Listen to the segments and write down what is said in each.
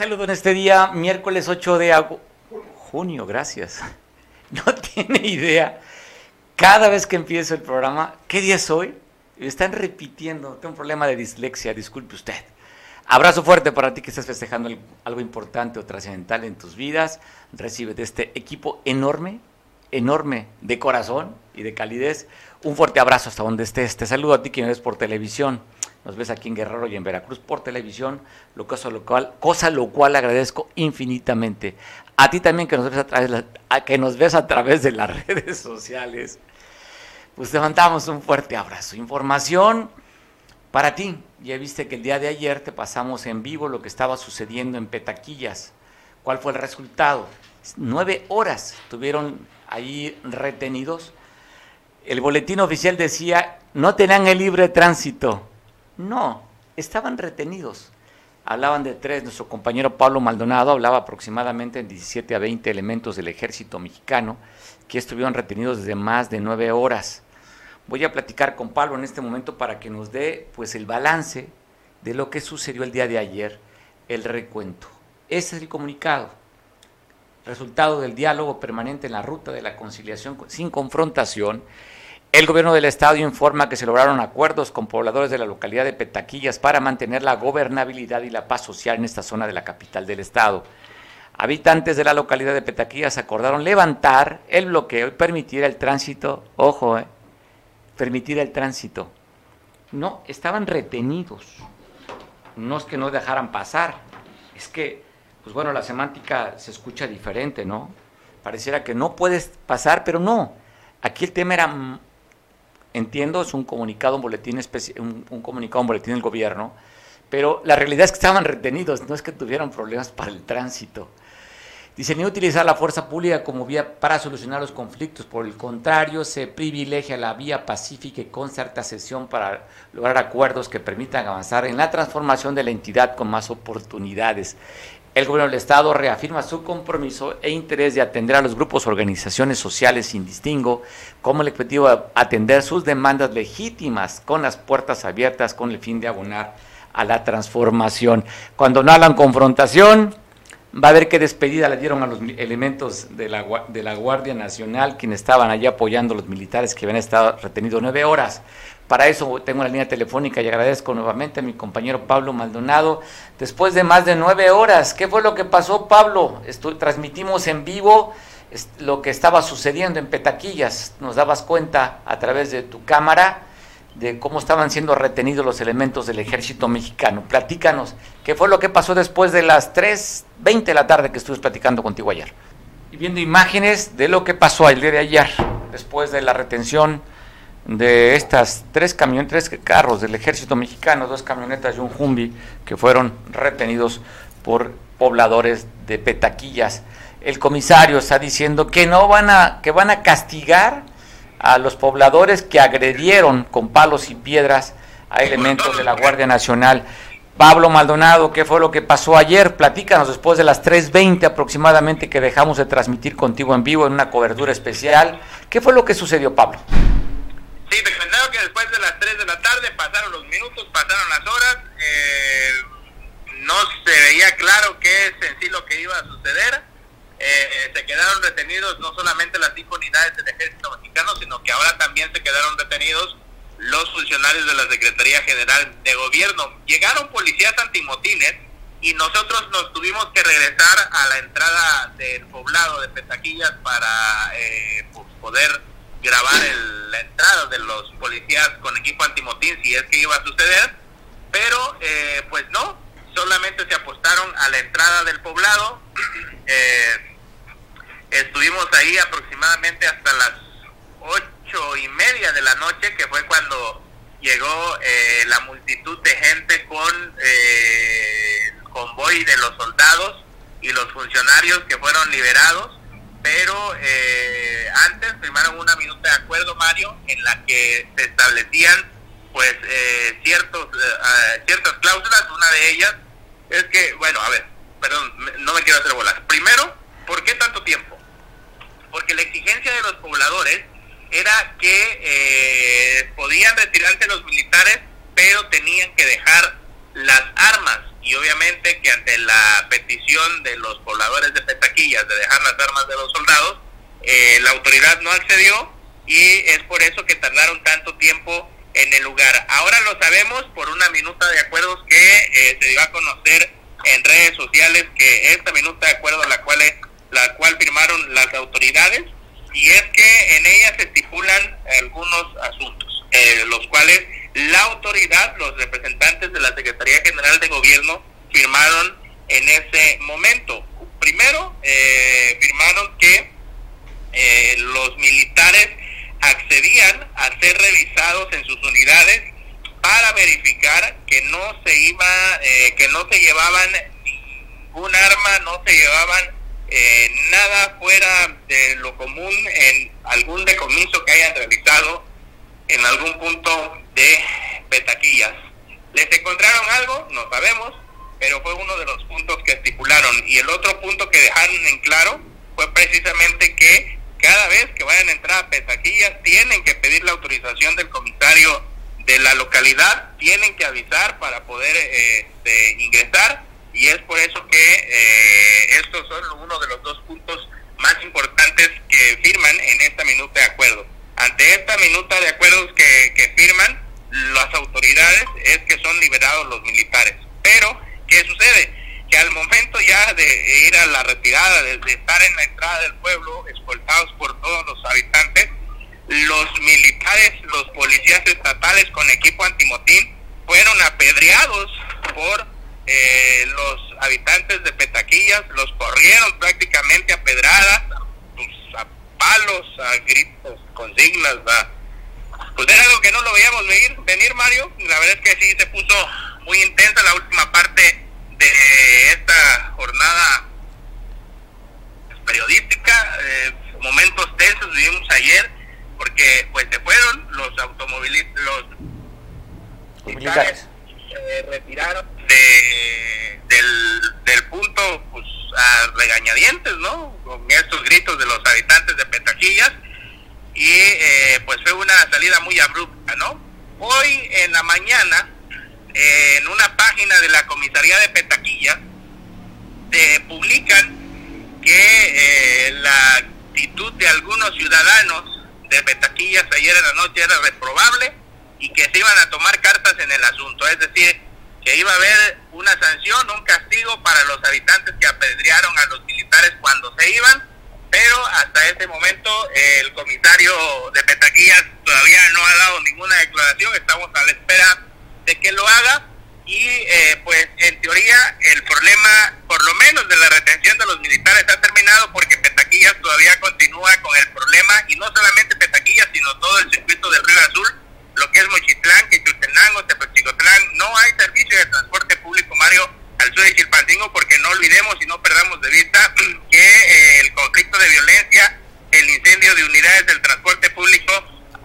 saludo en este día, miércoles 8 de junio, gracias. No tiene idea. Cada vez que empiezo el programa, ¿qué día es hoy? Están repitiendo. Tengo un problema de dislexia, disculpe usted. Abrazo fuerte para ti que estás festejando algo importante o trascendental en tus vidas. Recibe de este equipo enorme, enorme de corazón y de calidez. Un fuerte abrazo hasta donde estés. Te saludo a ti que me ves por televisión nos ves aquí en Guerrero y en Veracruz por televisión, lo cosa, lo cual, cosa lo cual agradezco infinitamente. A ti también que nos ves a través, que nos ves a través de las redes sociales. Pues te mandamos un fuerte abrazo. Información para ti. Ya viste que el día de ayer te pasamos en vivo lo que estaba sucediendo en Petaquillas. ¿Cuál fue el resultado? Nueve horas estuvieron ahí retenidos. El boletín oficial decía, no tenían el libre tránsito. No, estaban retenidos. Hablaban de tres, nuestro compañero Pablo Maldonado hablaba aproximadamente en 17 a 20 elementos del ejército mexicano que estuvieron retenidos desde más de nueve horas. Voy a platicar con Pablo en este momento para que nos dé pues el balance de lo que sucedió el día de ayer, el recuento. Ese es el comunicado, resultado del diálogo permanente en la ruta de la conciliación sin confrontación el gobierno del estado informa que se lograron acuerdos con pobladores de la localidad de Petaquillas para mantener la gobernabilidad y la paz social en esta zona de la capital del estado. Habitantes de la localidad de Petaquillas acordaron levantar el bloqueo y permitir el tránsito, ojo, eh, permitir el tránsito. No, estaban retenidos. No es que no dejaran pasar, es que, pues bueno, la semántica se escucha diferente, ¿no? Pareciera que no puedes pasar, pero no. Aquí el tema era entiendo, es un comunicado, un boletín, un, un comunicado, un boletín del gobierno, pero la realidad es que estaban retenidos, no es que tuvieran problemas para el tránsito. Dice, ni utilizar la fuerza pública como vía para solucionar los conflictos, por el contrario, se privilegia la vía pacífica y concerta sesión para lograr acuerdos que permitan avanzar en la transformación de la entidad con más oportunidades. El gobierno del Estado reafirma su compromiso e interés de atender a los grupos organizaciones sociales sin distingo, como el objetivo de atender sus demandas legítimas con las puertas abiertas con el fin de abonar a la transformación. Cuando no hablan confrontación, va a ver qué despedida le dieron a los elementos de la, de la Guardia Nacional, quienes estaban allí apoyando a los militares que habían estado retenidos nueve horas. Para eso tengo la línea telefónica y agradezco nuevamente a mi compañero Pablo Maldonado. Después de más de nueve horas, ¿qué fue lo que pasó, Pablo? transmitimos en vivo lo que estaba sucediendo en Petaquillas. Nos dabas cuenta a través de tu cámara de cómo estaban siendo retenidos los elementos del ejército mexicano. Platícanos, ¿qué fue lo que pasó después de las 3.20 de la tarde que estuve platicando contigo ayer? Y viendo imágenes de lo que pasó el día de ayer, después de la retención de estas tres camionetas, tres carros del ejército mexicano, dos camionetas y un Humvee que fueron retenidos por pobladores de Petaquillas. El comisario está diciendo que no van a que van a castigar a los pobladores que agredieron con palos y piedras a elementos de la Guardia Nacional. Pablo Maldonado, ¿qué fue lo que pasó ayer? Platícanos después de las 3.20 aproximadamente que dejamos de transmitir contigo en vivo en una cobertura especial. ¿Qué fue lo que sucedió, Pablo? Sí, te comentaron que después de las 3 de la tarde pasaron los minutos, pasaron las horas, eh, no se veía claro qué es en sí lo que iba a suceder. Eh, se quedaron retenidos no solamente las cinco unidades del ejército mexicano, sino que ahora también se quedaron retenidos los funcionarios de la Secretaría General de Gobierno. Llegaron policías antimotines y nosotros nos tuvimos que regresar a la entrada del poblado de Petaquillas para eh, pues, poder grabar el, la entrada de los policías con equipo antimotín si es que iba a suceder, pero eh, pues no, solamente se apostaron a la entrada del poblado. Eh, estuvimos ahí aproximadamente hasta las ocho y media de la noche, que fue cuando llegó eh, la multitud de gente con el convoy de los soldados y los funcionarios que fueron liberados pero eh, antes firmaron una minuta de acuerdo, Mario, en la que se establecían pues eh, ciertos eh, ciertas cláusulas. Una de ellas es que, bueno, a ver, perdón, no me quiero hacer bolas. Primero, ¿por qué tanto tiempo? Porque la exigencia de los pobladores era que podían retirarse los militares, pero tenían que dejar las armas y obviamente que ante la petición de los pobladores de Petaquillas de dejar las armas de los soldados, eh, la autoridad no accedió y es por eso que tardaron tanto tiempo en el lugar. Ahora lo sabemos por una minuta de acuerdos que eh, se dio a conocer en redes sociales que esta minuta de acuerdo la cual la cual firmaron las autoridades y es que en ella se estipulan algunos asuntos, eh, los cuales la autoridad, los representantes de la Secretaría General de Gobierno firmaron en ese momento. Primero, eh, firmaron que eh, los militares accedían a ser revisados en sus unidades para verificar que no se iba, que no se llevaban ningún arma, no se llevaban eh, nada fuera de lo común en algún decomiso que hayan realizado en algún punto de Petaquillas. ¿Les encontraron algo? No sabemos, pero fue uno de los puntos que estipularon. Y el otro punto que dejaron en claro fue precisamente que cada vez que vayan a entrar a Petaquillas tienen que pedir la autorización del comisario de la localidad, tienen que avisar para poder este, ingresar y es por eso que eh, estos son uno de los dos puntos más importantes que firman en esta minuta de acuerdo. Ante esta minuta de acuerdos que, firman las autoridades es que son liberados los militares. Pero, ¿qué sucede? Que al momento ya de ir a la retirada, de, estar en la entrada del pueblo, escoltados por todos los habitantes, los militares, los policías estatales con equipo antimotín fueron apedreados por eh, los habitantes de Petaquillas los corrieron prácticamente a pedradas, pues, a, palos, a gritos, consignas, pues era algo que no lo veíamos venir, venir Mario, la verdad es que sí se puso muy intensa la última parte de esta jornada periodística, eh, momentos tensos vivimos ayer, porque pues se fueron los automovilistas, los militares, eh, retiraron de, del, punto pues, a regañadientes, ¿no? Con estos gritos de los habitantes de Petaquillas y eh, pues fue una salida muy abrupta, ¿no? Hoy en la mañana, en una página de la comisaría de Petaquillas, se publican que eh, la actitud de algunos ciudadanos de Petaquillas ayer en la noche era reprobable y que se iban a tomar cartas en el asunto, es decir, que iba a haber una sanción, un castigo para los habitantes que apedrearon a los militares cuando se iban, pero hasta ese momento el comisario de Petaquillas todavía no ha dado ninguna declaración, estamos a la espera de que lo haga. Y eh, pues en teoría el problema por lo menos de la retención de los militares ha terminado porque Petaquillas todavía continúa con el problema. Y no solamente Petaquillas sino todo el circuito del Río Azul lo que es Mochitlán, Quechutenango, Tepechicotlán, no hay servicio de transporte público, Mario, al sur de Chilpancingo, porque no olvidemos y no perdamos de vista que eh, el conflicto de violencia, el incendio de unidades del transporte público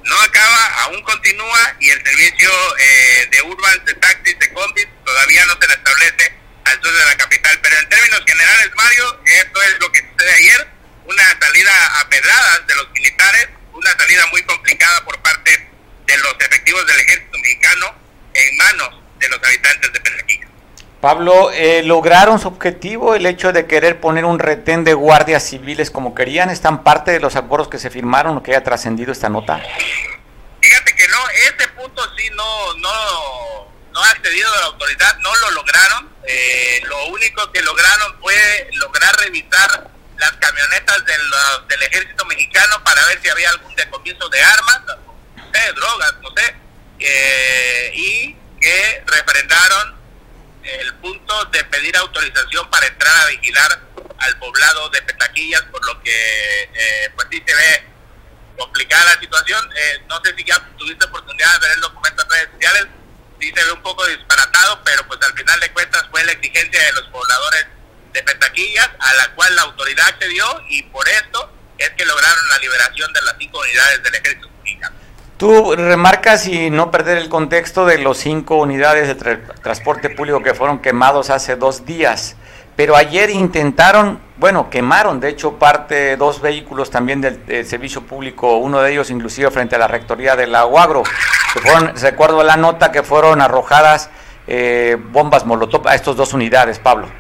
no acaba, aún continúa y el servicio eh, de urban, de taxis, de combis todavía no se restablece al sur de la capital. Pero en términos generales, Mario, esto es lo que sucede ayer, una salida a pedradas de los militares, una salida muy complicada por parte de los efectivos del ejército mexicano en manos de los habitantes de Perequilla. Pablo, eh, ¿lograron su objetivo el hecho de querer poner un retén de guardias civiles como querían? ¿Están parte de los acuerdos que se firmaron o que haya trascendido esta nota? Fíjate que no, ese punto sí no, no, no ha accedido a la autoridad, no lo lograron. Eh, lo único que lograron fue lograr revisar las camionetas del, ejército mexicano para ver si había algún decomiso de armas de drogas, no sé, y que refrendaron el punto de pedir autorización para entrar a vigilar al poblado de Petaquillas, por lo que eh, pues sí se ve complicada la situación. Eh, no sé si ya tuviste oportunidad de ver el documento en redes sociales, sí se ve un poco disparatado, pero pues al final de cuentas fue la exigencia de los pobladores de Petaquillas, a la cual la autoridad accedió y por esto es que lograron la liberación de las cinco unidades del ejército mexicano. Tú remarcas y no perder el contexto de los cinco unidades de transporte público que fueron quemados hace dos días, pero ayer intentaron, bueno, quemaron de hecho parte, dos vehículos también del, servicio público, uno de ellos inclusive frente a la rectoría del Aguagro, que fueron, recuerdo la nota que fueron arrojadas eh, bombas molotov a estas dos unidades, Pablo.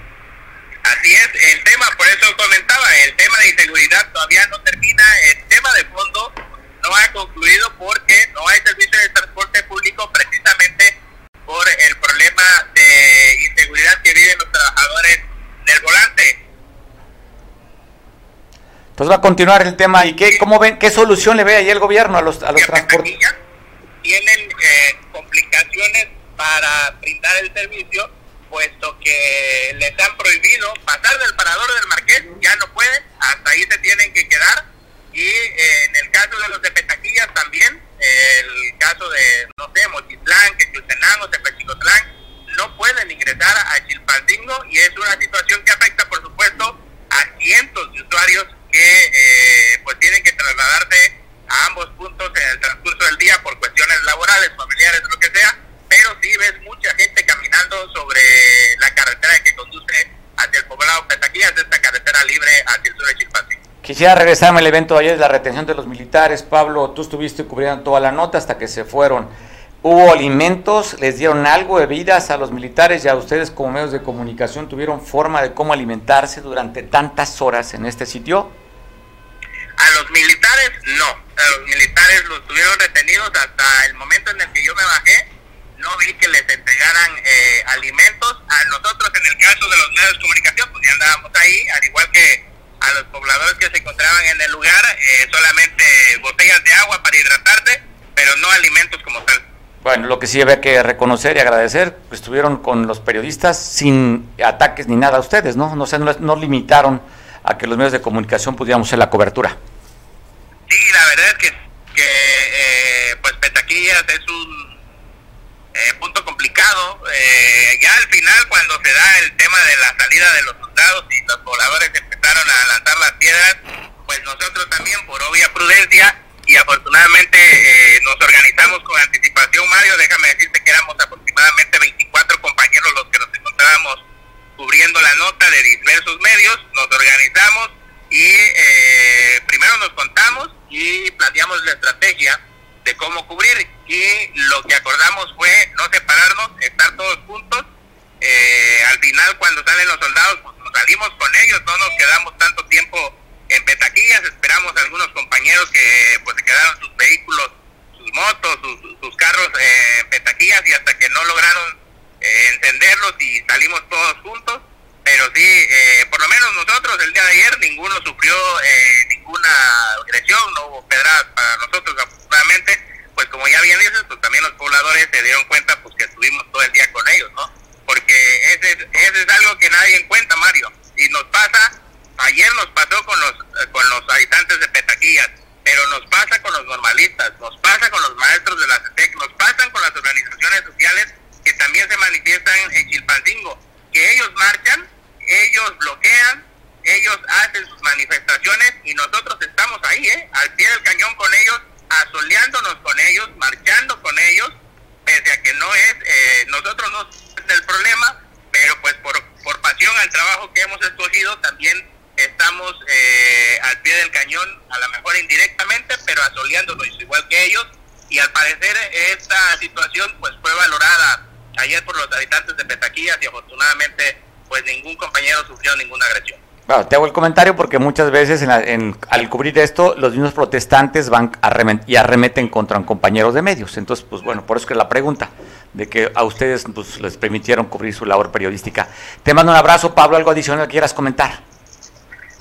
Así es, el tema, por eso comentaba, el tema de inseguridad todavía no termina, el tema de fondo no ha concluido porque no hay servicio de transporte público precisamente por el problema de inseguridad que viven los trabajadores del volante. Pues va a continuar el tema y qué, cómo ven, qué solución le ve ahí el gobierno a los, a los transportes. Tienen eh, complicaciones para brindar el servicio, puesto que les han prohibido pasar del parador del Marqués, ya no pueden, hasta ahí se tienen que quedar. Y eh, en el caso de los de Petaquillas también, el caso de, no sé, Mochitlán, Quechutenango, Tepechicotlán, no pueden ingresar a Chilpancingo y es una situación que afecta, por supuesto, a cientos de usuarios que eh, pues tienen que trasladarse a ambos puntos en el transcurso del día por cuestiones laborales, familiares, lo que sea, pero sí ves mucha gente caminando sobre la carretera que conduce hacia el poblado Petaquillas, esta carretera libre hacia el sur de Chilpancingo. Quisiera regresarme al evento de ayer, la retención de los militares. Pablo, tú estuviste cubriendo toda la nota hasta que se fueron. ¿Hubo alimentos? ¿Les dieron algo, bebidas a los militares y a ustedes como medios de comunicación tuvieron forma de cómo alimentarse durante tantas horas en este sitio? A los militares no, a los militares los tuvieron retenidos hasta el momento en el que yo me bajé, no vi que les entregaran eh, alimentos. A nosotros en el caso de los medios de comunicación, pues ya andábamos ahí, al igual que a los pobladores que se encontraban en el lugar, eh, solamente botellas de agua para hidratarse, pero no alimentos como tal. Bueno, lo que sí había que reconocer y agradecer, pues estuvieron con los periodistas sin ataques ni nada a ustedes, ¿no? No, no, no limitaron a que los medios de comunicación pudiéramos hacer la cobertura. Sí, la verdad es que, que eh, pues Petaquillas es un eh, punto complicado. Eh, ya al final, cuando se da el tema de la salida de los soldados y los pobladores empezaron a lanzar las piedras, pues nosotros también, por obvia prudencia, y afortunadamente eh, nos organizamos con anticipación, Mario. Déjame decirte que éramos aproximadamente 24 compañeros los que nos encontrábamos cubriendo la nota de diversos medios. Nos organizamos y eh, primero nos contamos y planteamos la estrategia de cómo cubrir. Y lo que acordamos fue no separarnos, estar todos juntos. Eh, al final, cuando salen los soldados, pues salimos con ellos, no nos quedamos tanto tiempo en Petaquillas esperamos algunos compañeros que pues se quedaron sus vehículos, sus motos, sus, sus carros eh, en Petaquillas y hasta que no lograron eh, encenderlos y salimos todos juntos. Pero sí, eh, por lo menos nosotros el día de ayer ninguno sufrió eh, ninguna agresión, no hubo pedradas para nosotros afortunadamente. Pues como ya bien dices, pues también los pobladores se dieron cuenta pues que estuvimos todo el día con ellos, ¿no? Porque ese, ese es algo que nadie encuentra, Mario. Y nos pasa ayer nos pasó con los con los habitantes de Petaquillas, pero nos pasa con los normalistas, nos pasa con los maestros de la CETEC, nos pasan con las organizaciones sociales que también se manifiestan en Chilpancingo, que ellos marchan, ellos bloquean, ellos hacen sus manifestaciones y nosotros estamos ahí, ¿eh? al pie del cañón con ellos, asoleándonos con ellos, marchando con ellos, pese a que no es, eh, nosotros no es el problema, pero pues por, por pasión al trabajo que hemos escogido también estamos eh, al pie del cañón, a lo mejor indirectamente, pero asoleándonos igual que ellos. Y al parecer esta situación pues fue valorada ayer por los habitantes de Petaquillas y afortunadamente pues ningún compañero sufrió ninguna agresión. Bueno, te hago el comentario porque muchas veces en en, al cubrir esto los mismos protestantes van y arremeten contra compañeros de medios. Entonces, pues bueno, por eso que la pregunta de que a ustedes pues, les permitieron cubrir su labor periodística. Te mando un abrazo, Pablo, algo adicional que quieras comentar.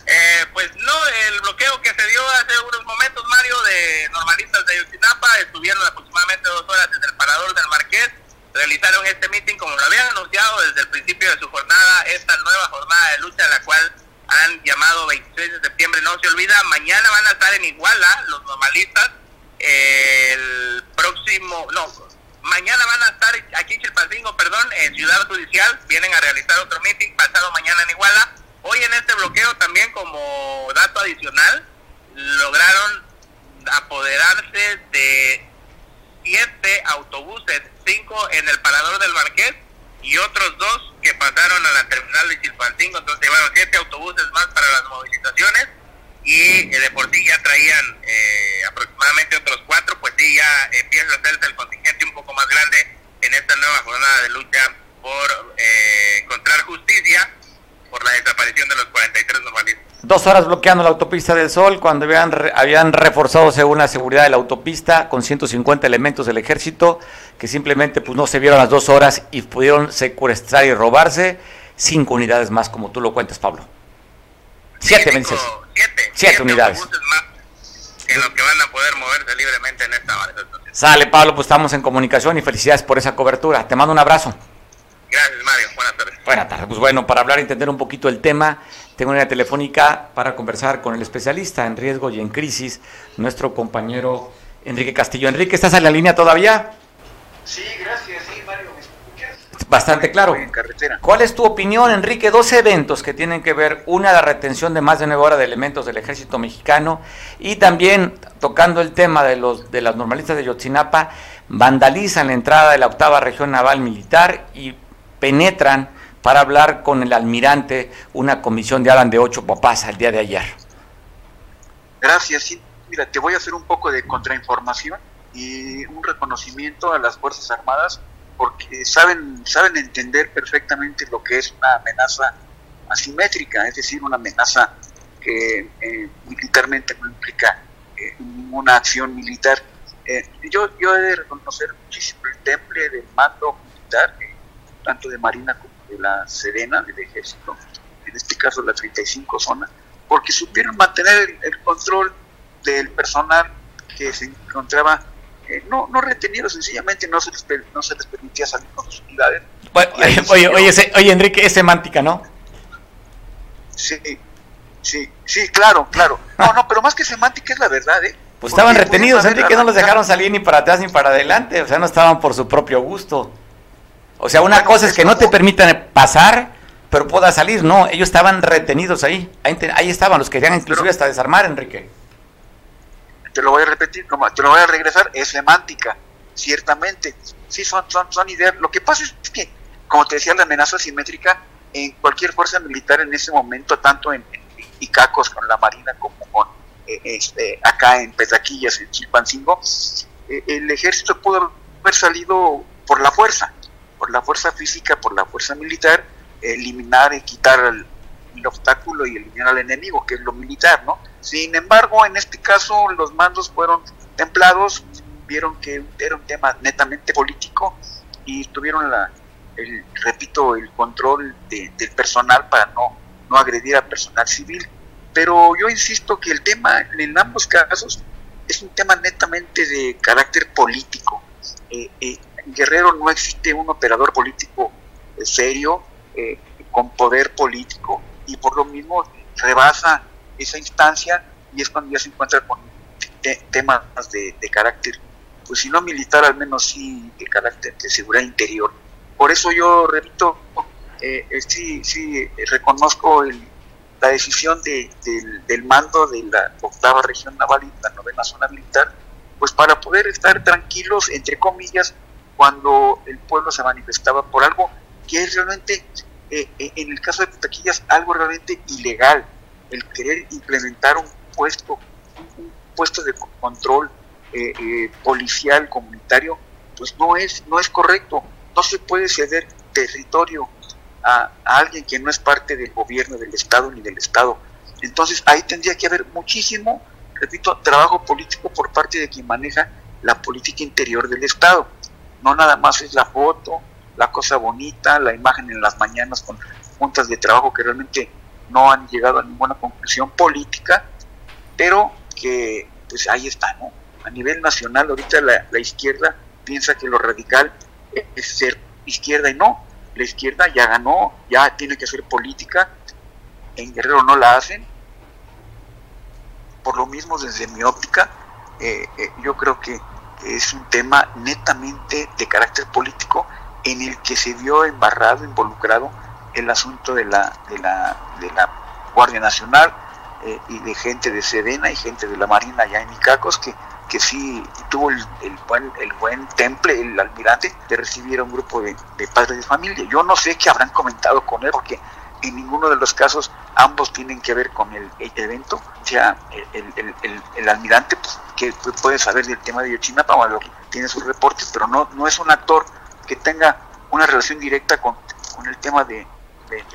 Eh, pues no, el bloqueo que se dio hace unos momentos, Mario, de normalistas de Ayotzinapa, estuvieron aproximadamente dos horas en el parador del Marqués, realizaron este meeting como lo habían anunciado desde el principio de su jornada, esta nueva jornada de lucha, la cual han llamado 26 de septiembre, no se olvida, mañana van a estar en Iguala los normalistas, el próximo, no, mañana van a estar aquí en Chilpancingo, perdón, en Ciudad Judicial, vienen a realizar otro meeting, pasado mañana en Iguala, Hoy en este bloqueo también como dato adicional lograron apoderarse de siete autobuses, cinco en el parador del Marqués y otros dos que pasaron a la terminal de Chilpancingo. Entonces llevaron siete autobuses más para las movilizaciones y eh, de por sí ya traían eh, aproximadamente otros cuatro, pues sí ya empieza a hacerse el contingente un poco más grande en esta nueva jornada de lucha por eh, encontrar justicia por la desaparición de los 43 normalistas. Dos horas bloqueando la autopista del Sol cuando habían, habían reforzado según la seguridad de la autopista con 150 elementos del ejército que simplemente pues no se vieron las dos horas y pudieron secuestrar y robarse cinco unidades más como tú lo cuentas Pablo. Siete, Siete, siete, siete unidades. Más en los que van a poder moverse libremente en esta manifestación. Sale Pablo, pues estamos en comunicación y felicidades por esa cobertura. Te mando un abrazo. Gracias Mario, buenas tardes. Buenas tardes, pues bueno, para hablar y entender un poquito el tema, tengo una telefónica para conversar con el especialista en riesgo y en crisis, nuestro compañero Enrique Castillo. Enrique, ¿estás en la línea todavía? Sí, gracias, sí, Mario, ¿me escuchas? Bastante claro. En carretera. ¿Cuál es tu opinión, Enrique? Dos eventos que tienen que ver, una la retención de más de nueve horas de elementos del ejército mexicano y también tocando el tema de los de las normalistas de Yotzinapa, vandalizan la entrada de la octava región naval militar y penetran para hablar con el almirante una comisión de Alan de ocho papás al día de ayer. Gracias, sí. Mira, te voy a hacer un poco de contrainformación y un reconocimiento a las Fuerzas Armadas porque saben, saben entender perfectamente lo que es una amenaza asimétrica, es decir, una amenaza que eh, militarmente no implica eh, ninguna acción militar. Eh, yo, yo he de reconocer muchísimo el temple del mando militar, tanto de Marina como de la Serena, del Ejército, en este caso la 35 zona, porque supieron mantener el control del personal que se encontraba eh, no, no retenido, sencillamente no se, les, no se les permitía salir con sus unidades. Bueno, oye, oye, oye, oye, Enrique, es semántica, ¿no? Sí, sí, sí, claro, claro. No, no, pero más que semántica es la verdad, ¿eh? Pues estaban retenidos, Enrique, no los dejaron salir ni para atrás ni para adelante, o sea, no estaban por su propio gusto. O sea, una bueno, cosa es que no te permitan pasar, pero puedas salir, no, ellos estaban retenidos ahí, ahí, ahí estaban, los querían inclusive pero, hasta desarmar, Enrique te lo voy a repetir, como te lo voy a regresar, es semántica, ciertamente. Sí, son, son, son ideas. Lo que pasa es que, como te decía, la amenaza simétrica en cualquier fuerza militar en ese momento, tanto en, en Icacos con la Marina como con eh, este, acá en Petaquillas, en Chilpancingo, eh, el ejército pudo haber salido por la fuerza, por la fuerza física, por la fuerza militar, eliminar y quitar el, obstáculo y eliminar al enemigo, que es lo militar, ¿no? Sin embargo, en este caso los mandos fueron templados, vieron que era un tema netamente político y tuvieron la, el, repito, el control de, del personal para no, no agredir al personal civil. Pero yo insisto que el tema en ambos casos es un tema netamente de carácter político. Eh, eh, en Guerrero no existe un operador político eh, serio, con poder político, y por lo mismo rebasa esa instancia y es cuando ya se encuentra con te temas de, de, carácter, pues si no militar, al menos sí de carácter de seguridad interior. Por eso yo, repito, eh, eh, sí, sí reconozco el, la decisión de, del, del mando de la octava región naval y la novena zona militar, pues para poder estar tranquilos, entre comillas, cuando el pueblo se manifestaba por algo que es realmente, eh, en el caso de Putaquillas, algo realmente ilegal, el querer implementar un puesto, un, puesto de control eh, eh, policial comunitario, pues no es, no es correcto. No se puede ceder territorio a, alguien que no es parte del gobierno del Estado ni del Estado. Entonces ahí tendría que haber muchísimo, repito, trabajo político por parte de quien maneja la política interior del Estado. No nada más es la foto, la cosa bonita, la imagen en las mañanas con juntas de trabajo que realmente no han llegado a ninguna conclusión política, pero que pues ahí está, ¿no? A nivel nacional ahorita la, izquierda piensa que lo radical es ser izquierda y no, la izquierda ya ganó, ya tiene que hacer política, en Guerrero no la hacen, por lo mismo desde mi óptica, eh, eh, yo creo que es un tema netamente de carácter político en el que se vio embarrado, involucrado el asunto de la, de la, de la Guardia Nacional eh, y de gente de Sedena y gente de la Marina allá en Icacos que, que sí tuvo el, el, buen, el buen temple, el almirante, de recibir a un grupo de, de, padres de familia. Yo no sé qué habrán comentado con él, porque en ninguno de los casos ambos tienen que ver con el, el evento. O sea, el, el, el almirante, pues, que puede saber del tema de Yochinapa, tiene sus reportes, pero no, no es un actor que tenga una relación directa con, con el tema de,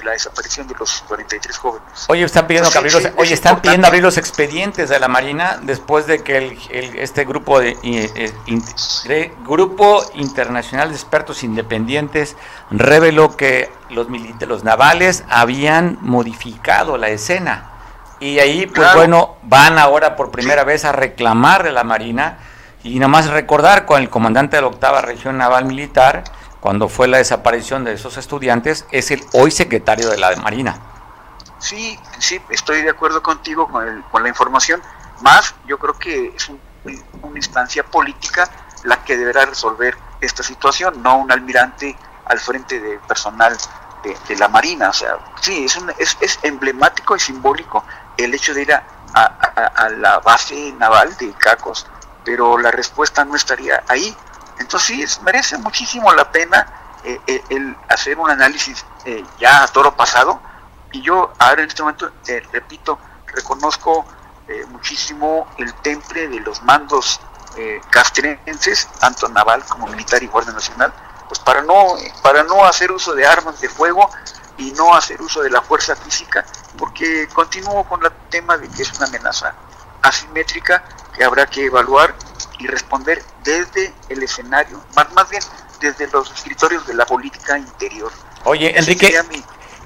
la desaparición de los 43 jóvenes. Oye, están pidiendo, abrir, los, oye, están pidiendo abrir los expedientes de la Marina después de que el, este grupo de, eh, grupo internacional de expertos independientes reveló que los los navales habían modificado la escena. Y ahí, pues bueno, van ahora por primera vez a reclamar de la Marina y nada más recordar con el comandante de la octava región naval militar cuando fue la desaparición de esos estudiantes, es el hoy secretario de la Marina. Sí, sí, estoy de acuerdo contigo con, la información, más yo creo que es una instancia política la que deberá resolver esta situación, no un almirante al frente de personal de, la Marina. O sea, sí, es, un, es, es, emblemático y simbólico el hecho de ir a, a la base naval de Cacos, pero la respuesta no estaría ahí, entonces sí, merece muchísimo la pena eh, eh, el hacer un análisis eh, ya a toro pasado. Y yo ahora en este momento, repito, reconozco muchísimo el temple de los mandos castrenses, tanto naval como militar y guardia nacional, pues para no, para no hacer uso de armas de fuego y no hacer uso de la fuerza física, porque continúo con el tema de que es una amenaza asimétrica que habrá que evaluar y responder desde el escenario, más, más bien desde los escritorios de la política interior. Oye, Enrique,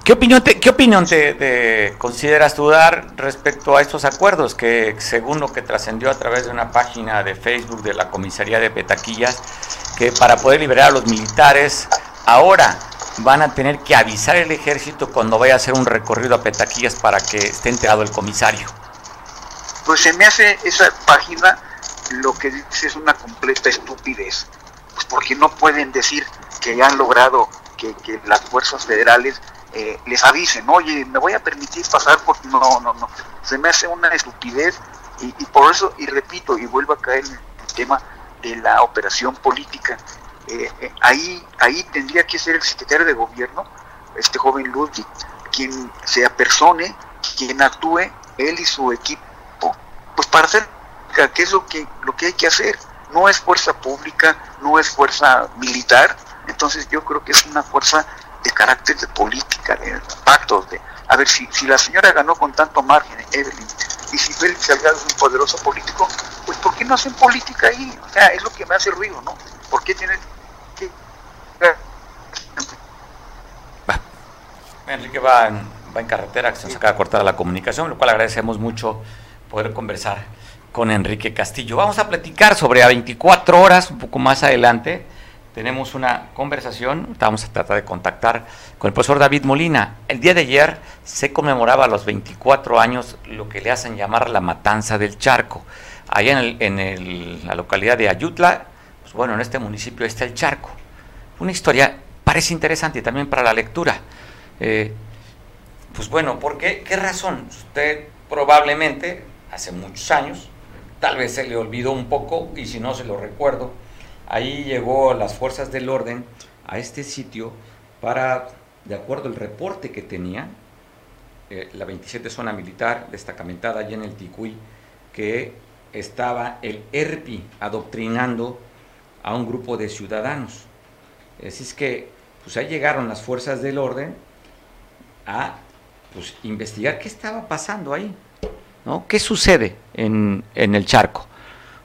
¿qué opinión, te, ¿qué opinión te, consideras tú dar respecto a estos acuerdos que, según lo que trascendió a través de una página de Facebook de la comisaría de Petaquillas, que para poder liberar a los militares ahora van a tener que avisar el ejército cuando vaya a hacer un recorrido a Petaquillas para que esté enterado el comisario? Pues se me hace esa página lo que dice es una completa estupidez, pues porque no pueden decir que han logrado que, las fuerzas federales eh, les avisen, oye, me voy a permitir pasar porque no, no, no, se me hace una estupidez y, por eso, y repito, y vuelvo a caer en el tema de la operación política, eh, eh, ahí, ahí tendría que ser el secretario de gobierno, este joven Ludwig, quien se apersone, quien actúe, él y su equipo, pues para hacer que es lo que, lo que hay que hacer. No es fuerza pública, no es fuerza militar, entonces yo creo que es una fuerza de carácter de política, de pactos, de, a ver, si, si la señora ganó con tanto margen, Evelyn, y si Félix Salgado es un poderoso político, pues ¿por qué no hacen política ahí? O sea, es lo que me hace ruido, ¿no? ¿Por qué tienen que... Enrique va en, va en carretera, que se nos acaba cortada la comunicación, lo cual agradecemos mucho poder conversar con Enrique Castillo. Vamos a platicar sobre a 24 horas, un poco más adelante. Tenemos una conversación, vamos a tratar de contactar con el profesor David Molina. El día de ayer se conmemoraba a los 24 años lo que le hacen llamar la matanza del charco. Allá en, la localidad de Ayutla, pues bueno, en este municipio está el charco. Una historia parece interesante también para la lectura. Eh, pues bueno, ¿por qué? ¿Qué razón? Usted probablemente, hace muchos años, tal vez se le olvidó un poco y si no se lo recuerdo, ahí llegó las fuerzas del orden a este sitio para, de acuerdo al reporte que tenía, eh, la 27 zona militar destacamentada allá en el Ticuí, que estaba el ERPI adoctrinando a un grupo de ciudadanos. Así es que, pues ahí llegaron las fuerzas del orden a pues, investigar qué estaba pasando ahí. ¿No? ¿Qué sucede en, el charco?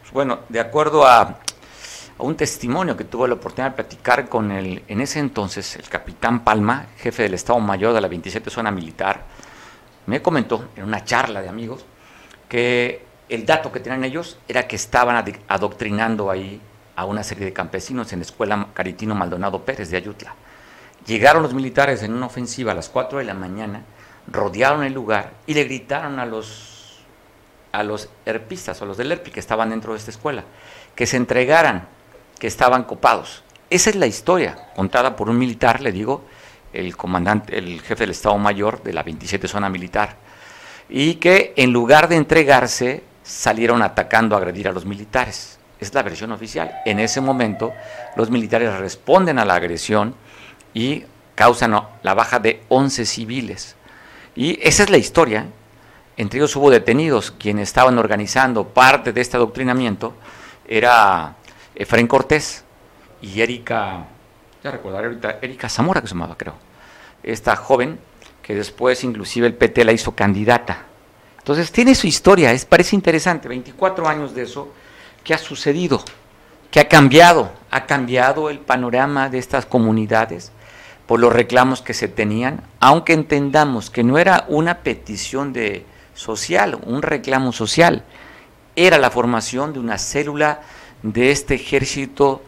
Pues bueno, de acuerdo a, un testimonio que tuve la oportunidad de platicar con el, en ese entonces, el capitán Palma, jefe del Estado Mayor de la 27 Zona Militar, me comentó en una charla de amigos que el dato que tenían ellos era que estaban adoctrinando ahí a una serie de campesinos en la escuela Caritino Maldonado Pérez de Ayutla. Llegaron los militares en una ofensiva a las 4 de la mañana, rodearon el lugar y le gritaron a los a los herpistas o los del ERPI que estaban dentro de esta escuela, que se entregaran, que estaban copados. Esa es la historia contada por un militar, le digo, el comandante, el jefe del Estado Mayor de la 27 zona militar, y que en lugar de entregarse salieron atacando, a agredir a los militares. Es la versión oficial. En ese momento los militares responden a la agresión y causan la baja de 11 civiles. Y esa es la historia entre ellos hubo detenidos. Quienes estaban organizando parte de este adoctrinamiento era Efraín Cortés y Erika ya recordaré ahorita, Erika Zamora que se llamaba, creo, esta joven que después inclusive el PT la hizo candidata. Entonces tiene su historia, es, parece interesante, 24 años de eso, ¿qué ha sucedido? ¿Qué ha cambiado? Ha cambiado el panorama de estas comunidades por los reclamos que se tenían, aunque entendamos que no era una petición de social, un reclamo social, era la formación de una célula de este ejército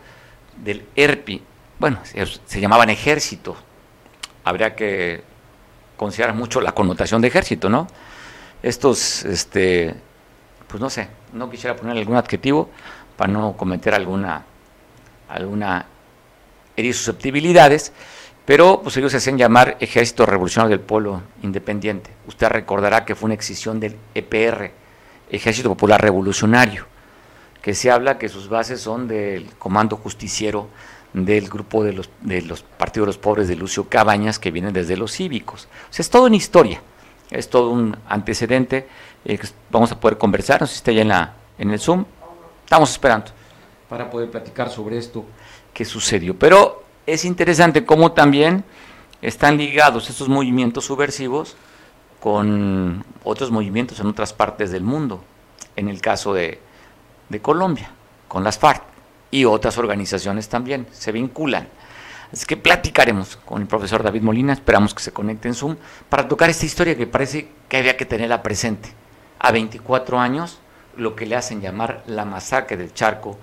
del ERPI. Bueno, se, llamaban ejército. Habría que considerar mucho la connotación de ejército, ¿no? Estos, este, pues no sé, no quisiera poner algún adjetivo para no cometer alguna, alguna herir susceptibilidades, pero pues ellos se hacen llamar Ejército Revolucionario del Pueblo Independiente. Usted recordará que fue una excisión del EPR, Ejército Popular Revolucionario, que se habla que sus bases son del Comando Justiciero del grupo de los, de los Partidos de los Pobres de Lucio Cabañas, que vienen desde los cívicos. O sea, es todo una historia, es todo un antecedente. Eh, vamos a poder conversar, no sé si está ya en, la, en el Zoom. Estamos esperando para poder platicar sobre esto que sucedió. Pero es interesante cómo también están ligados estos movimientos subversivos con otros movimientos en otras partes del mundo, en el caso de, Colombia, con las FARC y otras organizaciones también, se vinculan. Así que platicaremos con el profesor David Molina, esperamos que se conecte en Zoom, para tocar esta historia que parece que había que tenerla presente. A 24 años, lo que le hacen llamar la masacre del Charco,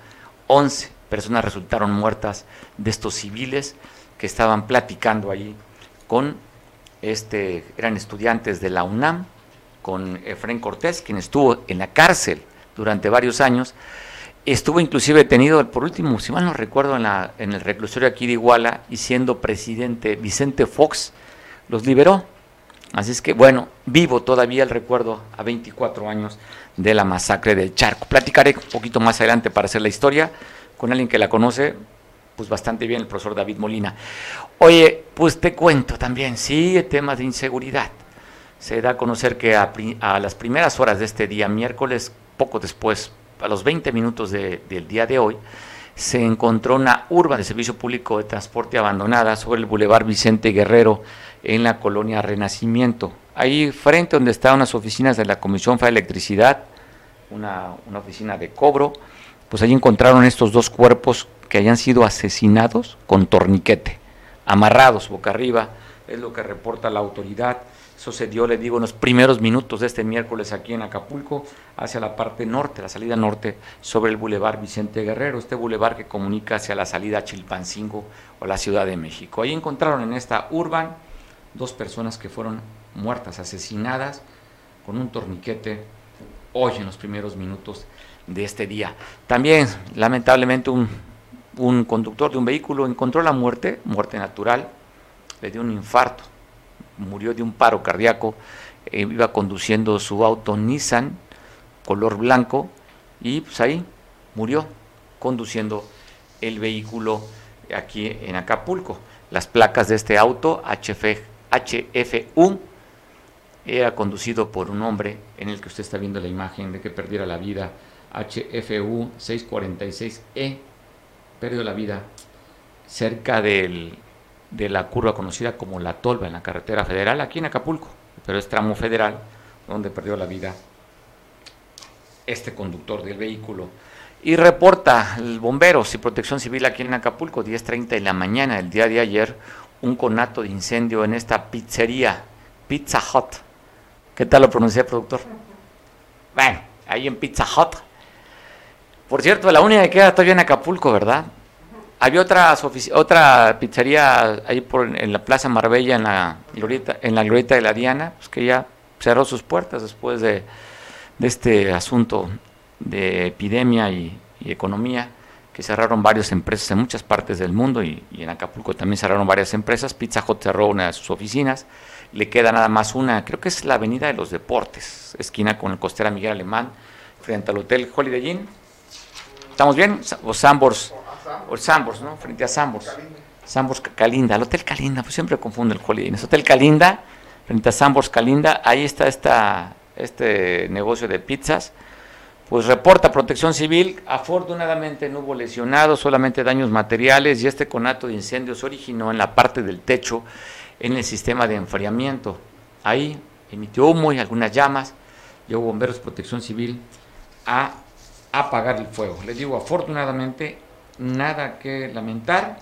11 personas resultaron muertas de estos civiles que estaban platicando allí con este, eran estudiantes de la UNAM, con Efraín Cortés, quien estuvo en la cárcel durante varios años, estuvo inclusive detenido por último, si mal no recuerdo, en, la, en el reclusorio aquí de Iguala y siendo presidente Vicente Fox los liberó. Así es que bueno, vivo todavía el recuerdo a 24 años de la masacre del Charco. Platicaré un poquito más adelante para hacer la historia con alguien que la conoce pues bastante bien, el profesor David Molina. Oye, pues te cuento también, sigue temas de inseguridad. Se da a conocer que a, las primeras horas de este día, miércoles, poco después, a los 20 minutos del día de hoy, se encontró una urba de servicio público de transporte abandonada sobre el Boulevard Vicente Guerrero en la colonia Renacimiento. Ahí frente donde estaban las oficinas de la Comisión de Electricidad, una oficina de cobro, pues allí encontraron estos dos cuerpos que hayan sido asesinados con torniquete, amarrados boca arriba, es lo que reporta la autoridad. Eso se dio, le digo, en los primeros minutos de este miércoles aquí en Acapulco, hacia la parte norte, la salida norte, sobre el bulevar Vicente Guerrero, este bulevar que comunica hacia la salida Chilpancingo o la Ciudad de México. Ahí encontraron en esta urban dos personas que fueron muertas, asesinadas con un torniquete hoy en los primeros minutos de este día. También, lamentablemente, un, conductor de un vehículo encontró la muerte, muerte natural, le dio un infarto, murió de un paro cardíaco, eh, iba conduciendo su auto Nissan color blanco y pues ahí murió conduciendo el vehículo aquí en Acapulco. Las placas de este auto HF, HFU era conducido por un hombre en el que usted está viendo la imagen de que perdiera la vida HFU 646E, perdió la vida cerca de la curva conocida como La Tolva en la carretera federal, aquí en Acapulco, pero es tramo federal donde perdió la vida este conductor del vehículo. Y reporta el bomberos y protección civil aquí en Acapulco, 10.30 de la mañana, el día de ayer, un conato de incendio en esta pizzería, Pizza Hut. ¿Qué tal lo pronuncié, productor? Bueno, ahí en Pizza Hut, por cierto, la única que queda todavía en Acapulco, ¿verdad? Había otra, otra pizzería ahí por, en la Plaza Marbella, en la, glorieta, en la glorieta de la Diana, pues que ya cerró sus puertas después de, este asunto de epidemia y, economía, que cerraron varias empresas en muchas partes del mundo y, y, en Acapulco también cerraron varias empresas. Pizza Hut cerró una de sus oficinas, le queda nada más una, creo que es la Avenida de los Deportes, esquina con el costera Miguel Alemán, frente al Hotel Holiday Inn ¿Estamos bien? O Sambors, o Sambors, ¿no? Frente a Sambors. Sambors Calinda, el Hotel Calinda, pues siempre confundo el Holiday Es Hotel Calinda, frente a Sambors Calinda, ahí está este negocio de pizzas. Pues reporta Protección Civil, afortunadamente no hubo lesionados, solamente daños materiales y este conato de incendios originó en la parte del techo en el sistema de enfriamiento. Ahí emitió humo y algunas llamas, llegó bomberos Protección Civil a apagar el fuego. Les digo, afortunadamente nada que lamentar,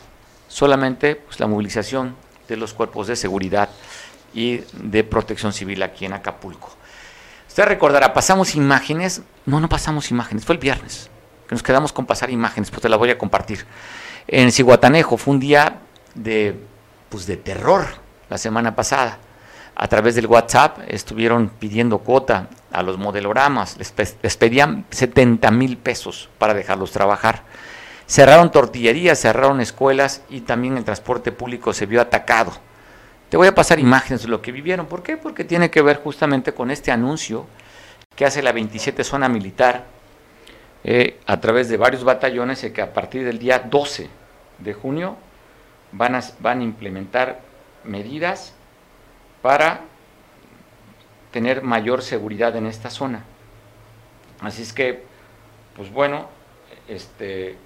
solamente pues, la movilización de los cuerpos de seguridad y de protección civil aquí en Acapulco. Usted recordará, pasamos imágenes, no, no pasamos imágenes, fue el viernes, que nos quedamos con pasar imágenes, pues te las voy a compartir. En Cihuatanejo fue un día de, pues de terror la semana pasada. A través del WhatsApp estuvieron pidiendo cuota a los modeloramas, les, pedían 70 mil pesos para dejarlos trabajar. Cerraron tortillerías, cerraron escuelas y también el transporte público se vio atacado te voy a pasar imágenes de lo que vivieron. ¿Por qué? Porque tiene que ver justamente con este anuncio que hace la 27 Zona Militar eh, a través de varios batallones y que a partir del día 12 de junio van a, van a implementar medidas para tener mayor seguridad en esta zona. Así es que, pues bueno, este,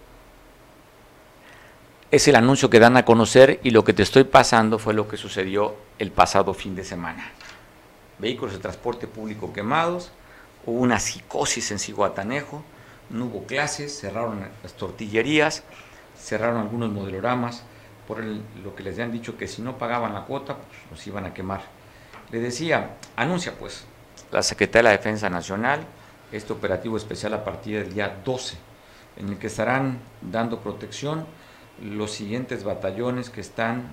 es el anuncio que dan a conocer y lo que te estoy pasando fue lo que sucedió el pasado fin de semana. Vehículos de transporte público quemados, hubo una psicosis en Ciguatanejo, no hubo clases, cerraron las tortillerías, cerraron algunos modeloramas, por lo que les habían dicho que si no pagaban la cuota, pues los iban a quemar. Le decía, anuncia pues la Secretaría de la Defensa Nacional este operativo especial a partir del día 12, en el que estarán dando protección los siguientes batallones que están,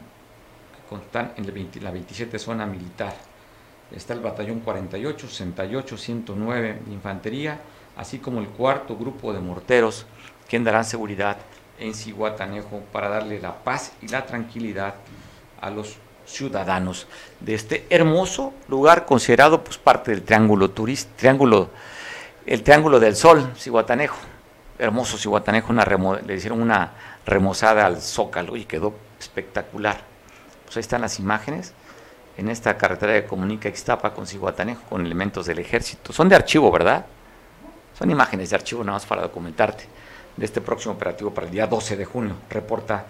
en la 27 zona militar. Está el batallón 48, 68, 109 de infantería, así como el cuarto grupo de morteros que darán seguridad en Cihuatanejo para darle la paz y la tranquilidad a los ciudadanos de este hermoso lugar considerado pues parte del triángulo turista, triángulo, el triángulo del sol, Cihuatanejo, hermoso Cihuatanejo, una le hicieron una remozada al zócalo y quedó espectacular. Pues ahí están las imágenes en esta carretera de comunica Ixtapa con Cihuatanejo con elementos del ejército. Son de archivo, ¿verdad? Son imágenes de archivo nada más para documentarte de este próximo operativo para el día 12 de junio, reporta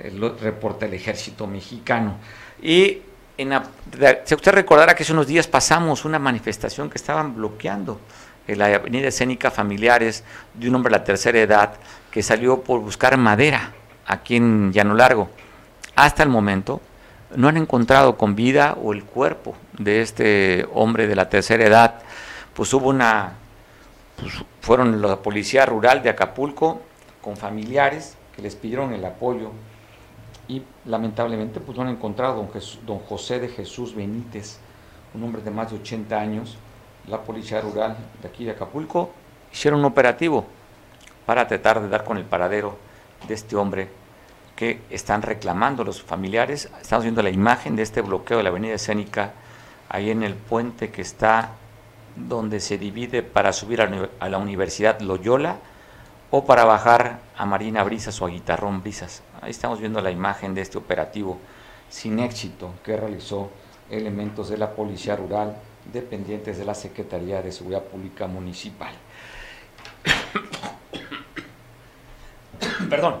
el, reporta el ejército mexicano. Y en si usted recordará que hace unos días pasamos una manifestación que estaban bloqueando en la avenida escénica Familiares de un hombre de la tercera edad que salió por buscar madera aquí en Llano Largo. Hasta el momento no han encontrado con vida o el cuerpo de este hombre de la tercera edad. Pues hubo una, pues fueron la policía rural de Acapulco con familiares que les pidieron el apoyo y lamentablemente pues no han encontrado don, don José de Jesús Benítez, un hombre de más de 80 años, la policía rural de aquí de Acapulco hicieron un operativo para tratar de dar con el paradero de este hombre que están reclamando los familiares. Estamos viendo la imagen de este bloqueo de la avenida escénica ahí en el puente que está donde se divide para subir a la Universidad Loyola o para bajar a Marina Brisas o a Guitarrón Brisas. Ahí estamos viendo la imagen de este operativo sin éxito que realizó elementos de la Policía Rural dependientes de la Secretaría de Seguridad Pública Municipal. Perdón.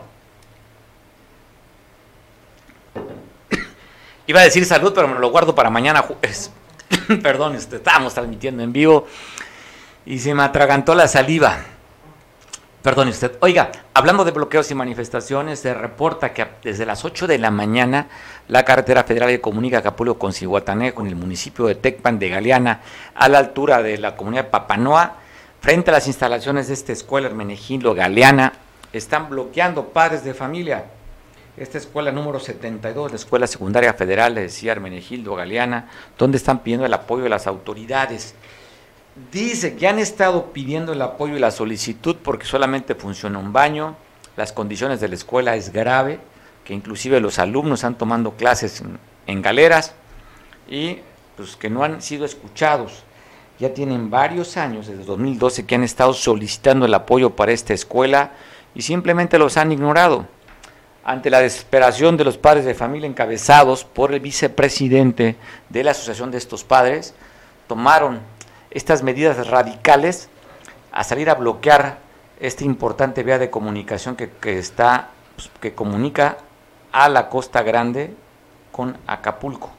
Iba a decir salud, pero me lo guardo para mañana. Perdón, este, estábamos transmitiendo en vivo y se me atragantó la saliva. Perdone usted. Oiga, hablando de bloqueos y manifestaciones, se reporta que desde las 8 de la mañana la carretera federal de comunica Acapulco con Cihuatanejo en el municipio de Tecpan de Galeana, a la altura de la comunidad de Papanoa, frente a las instalaciones de esta escuela Hermenegildo Galeana, están bloqueando padres de familia. Esta escuela número 72, la Escuela Secundaria Federal, le decía Hermenegildo Galeana, donde están pidiendo el apoyo de las autoridades. Dice que han estado pidiendo el apoyo y la solicitud porque solamente funciona un baño, las condiciones de la escuela es grave, que inclusive los alumnos están tomando clases en, en galeras y pues que no han sido escuchados. Ya tienen varios años, desde 2012, que han estado solicitando el apoyo para esta escuela y simplemente los han ignorado. Ante la desesperación de los padres de familia encabezados por el vicepresidente de la Asociación de estos padres, tomaron estas medidas radicales a salir a bloquear esta importante vía de comunicación que, está, pues, que comunica a la Costa Grande con Acapulco.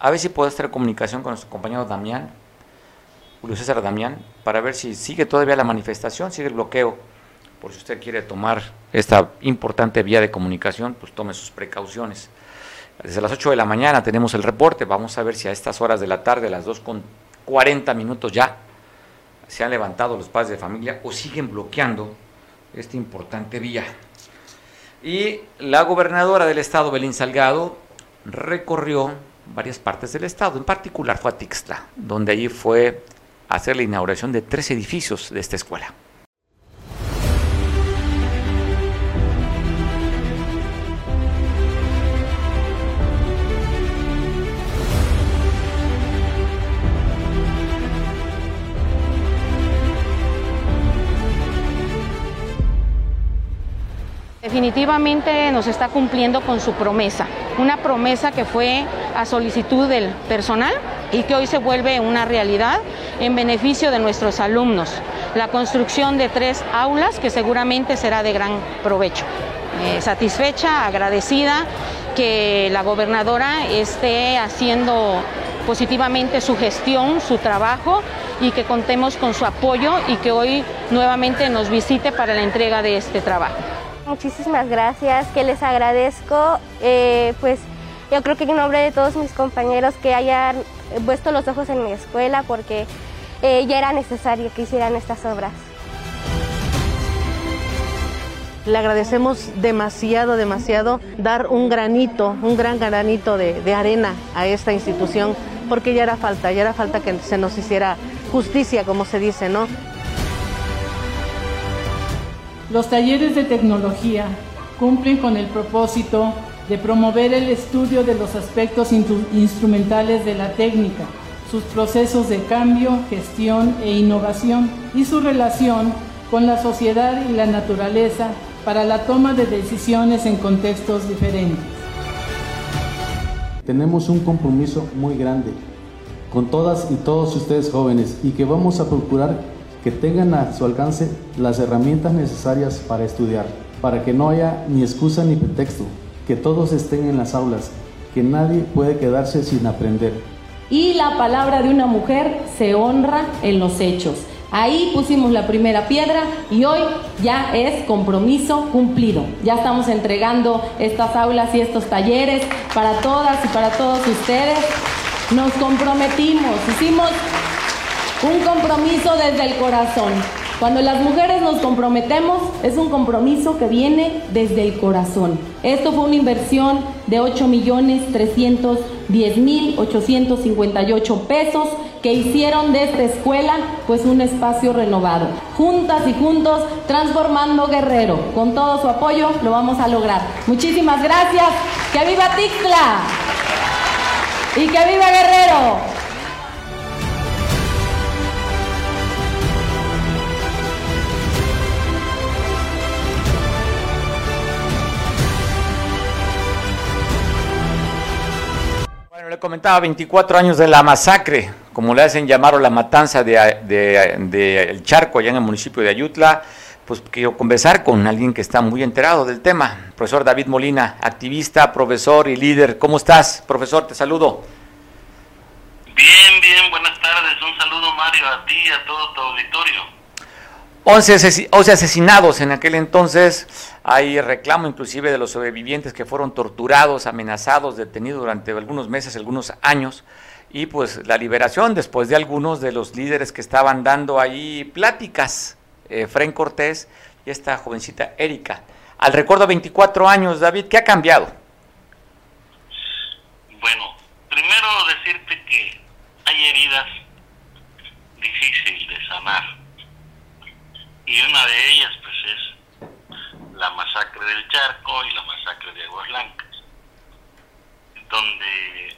A ver si puede estar en comunicación con nuestro compañero Damián, Julio César Damián, para ver si sigue todavía la manifestación, sigue el bloqueo. Por si usted quiere tomar esta importante vía de comunicación, pues tome sus precauciones. Desde las 8 de la mañana tenemos el reporte. Vamos a ver si a estas horas de la tarde, a las 2 con 40 minutos ya, se han levantado los padres de familia o siguen bloqueando esta importante vía. Y la gobernadora del estado, Belín Salgado, recorrió varias partes del estado, en particular fue a Tixtla, donde allí fue a hacer la inauguración de tres edificios de esta escuela. Definitivamente nos está cumpliendo con su promesa, una promesa que fue a solicitud del personal y que hoy se vuelve una realidad en beneficio de nuestros alumnos. La construcción de tres aulas que seguramente será de gran provecho. Eh, satisfecha, agradecida que la gobernadora esté haciendo positivamente su gestión, su trabajo y que contemos con su apoyo y que hoy nuevamente nos visite para la entrega de este trabajo. Muchísimas gracias, que les agradezco, eh, pues yo creo que en nombre de todos mis compañeros que hayan puesto los ojos en mi escuela porque eh, ya era necesario que hicieran estas obras. Le agradecemos demasiado, demasiado dar un granito, un gran granito de, de arena a esta institución, porque ya era falta, ya era falta que se nos hiciera justicia, como se dice, ¿no? Los talleres de tecnología cumplen con el propósito de promover el estudio de los aspectos instrumentales de la técnica, sus procesos de cambio, gestión e innovación y su relación con la sociedad y la naturaleza para la toma de decisiones en contextos diferentes. Tenemos un compromiso muy grande con todas y todos ustedes jóvenes y que vamos a procurar que tengan a su alcance las herramientas necesarias para estudiar, para que no haya ni excusa ni pretexto, que todos estén en las aulas, que nadie puede quedarse sin aprender. Y la palabra de una mujer se honra en los hechos. Ahí pusimos la primera piedra y hoy ya es compromiso cumplido. Ya estamos entregando estas aulas y estos talleres para todas y para todos ustedes. Nos comprometimos, hicimos un compromiso desde el corazón. Cuando las mujeres nos comprometemos, es un compromiso que viene desde el corazón. Esto fue una inversión de 8 millones 310 mil 858 pesos que hicieron de esta escuela pues un espacio renovado. Juntas y juntos, transformando Guerrero. Con todo su apoyo lo vamos a lograr. Muchísimas gracias. ¡Que viva Tixla! ¡Y que viva Guerrero! Comentaba 24 años de la masacre, como le hacen llamar, o la matanza de, El Charco, allá en el municipio de Ayutla. Pues quiero conversar con alguien que está muy enterado del tema. Profesor David Molina, activista, profesor y líder. ¿Cómo estás, profesor? Te saludo. Bien, bien, buenas tardes. Un saludo, Mario, a ti y a todo tu auditorio. 11 asesinados en aquel entonces hay reclamo inclusive de los sobrevivientes que fueron torturados, amenazados, detenidos durante algunos meses, algunos años, y pues la liberación después de algunos de los líderes que estaban dando ahí pláticas, eh, Cortés y esta jovencita Erika. Al recuerdo 24 años, David, ¿qué ha cambiado? Bueno, primero decirte que hay heridas difíciles de sanar. Y una de ellas pues es la masacre del Charco y la masacre de Aguas Blancas, donde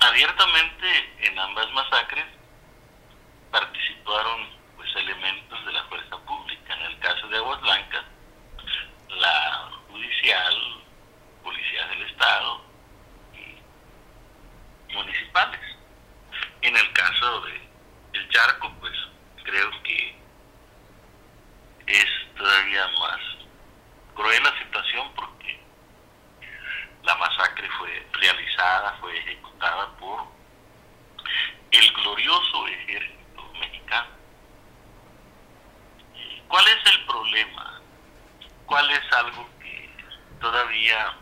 abiertamente en ambas masacres participaron pues elementos de la fuerza pública. En el caso de Aguas Blancas, la judicial, policía del Estado y municipales. En el caso de el Charco, pues creo que cruel la situación porque la masacre fue realizada, fue ejecutada por el glorioso ejército mexicano. ¿Cuál es el problema? ¿Cuál es algo que todavía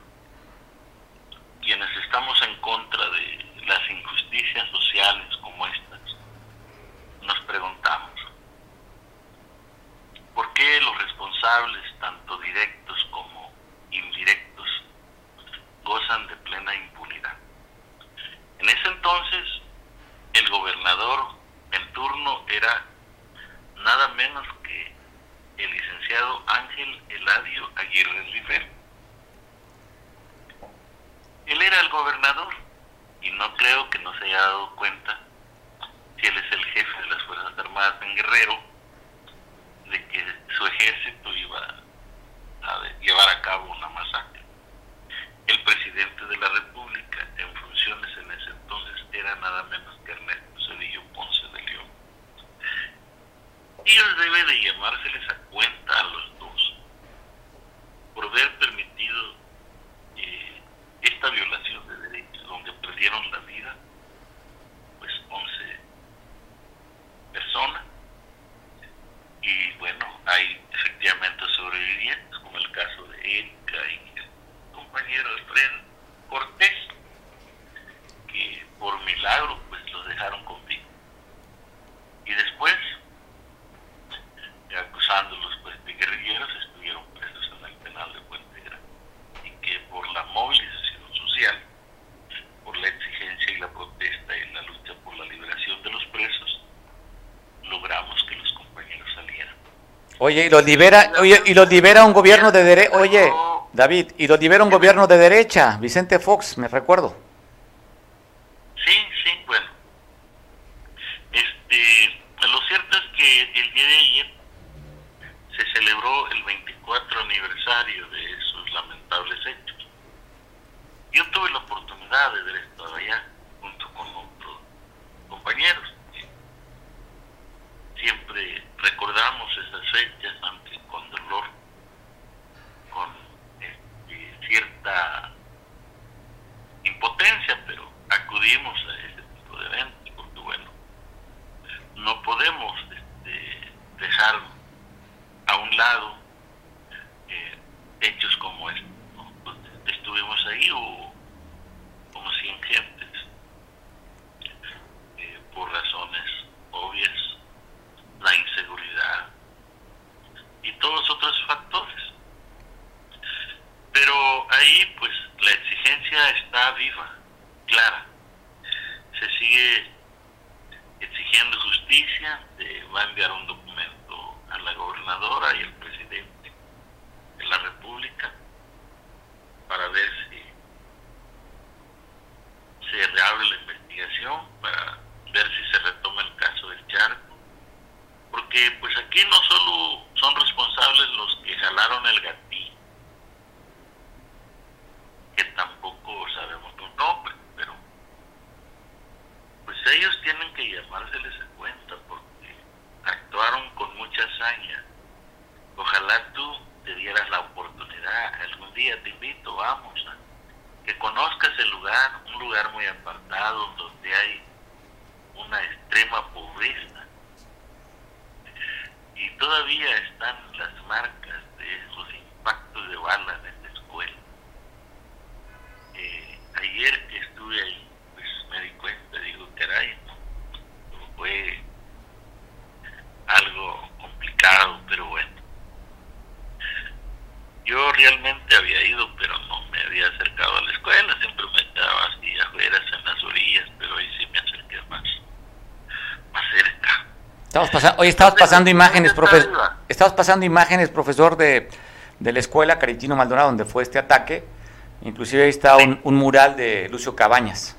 quienes estamos en contra de las injusticias sociales como estas nos preguntamos? ¿Por qué los responsables, tanto directos como indirectos, gozan de plena impunidad? En ese entonces, el gobernador en turno era nada menos que el licenciado Ángel Eladio Aguirre Rivera. Él era el gobernador y no creo que no se haya dado cuenta si él es el jefe de las Fuerzas Armadas en Guerrero de que su ejército iba a llevar a cabo una masacre. El presidente de la República en funciones en ese entonces era nada menos que Ernesto Cedillo Ponce de León. Ellos debe de llamárseles a cuenta a los dos por haber permitido Oye, y los libera, oye, y los libera un gobierno de derecha. Oye, David, y los libera un gobierno de derecha, Vicente Fox, me recuerdo. Estamos hoy estabas pasando imágenes, profesor. Estabas pasando imágenes, profesor, de, de la escuela Caritino Maldonado, donde fue este ataque. Inclusive ahí está un mural de Lucio Cabañas.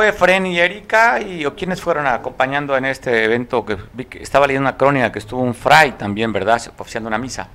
fue Fren y Erika? ¿Y o quiénes fueron acompañando en este evento? Que, vi que estaba leyendo una crónica que estuvo un fray también, ¿verdad? Oficiando una misa.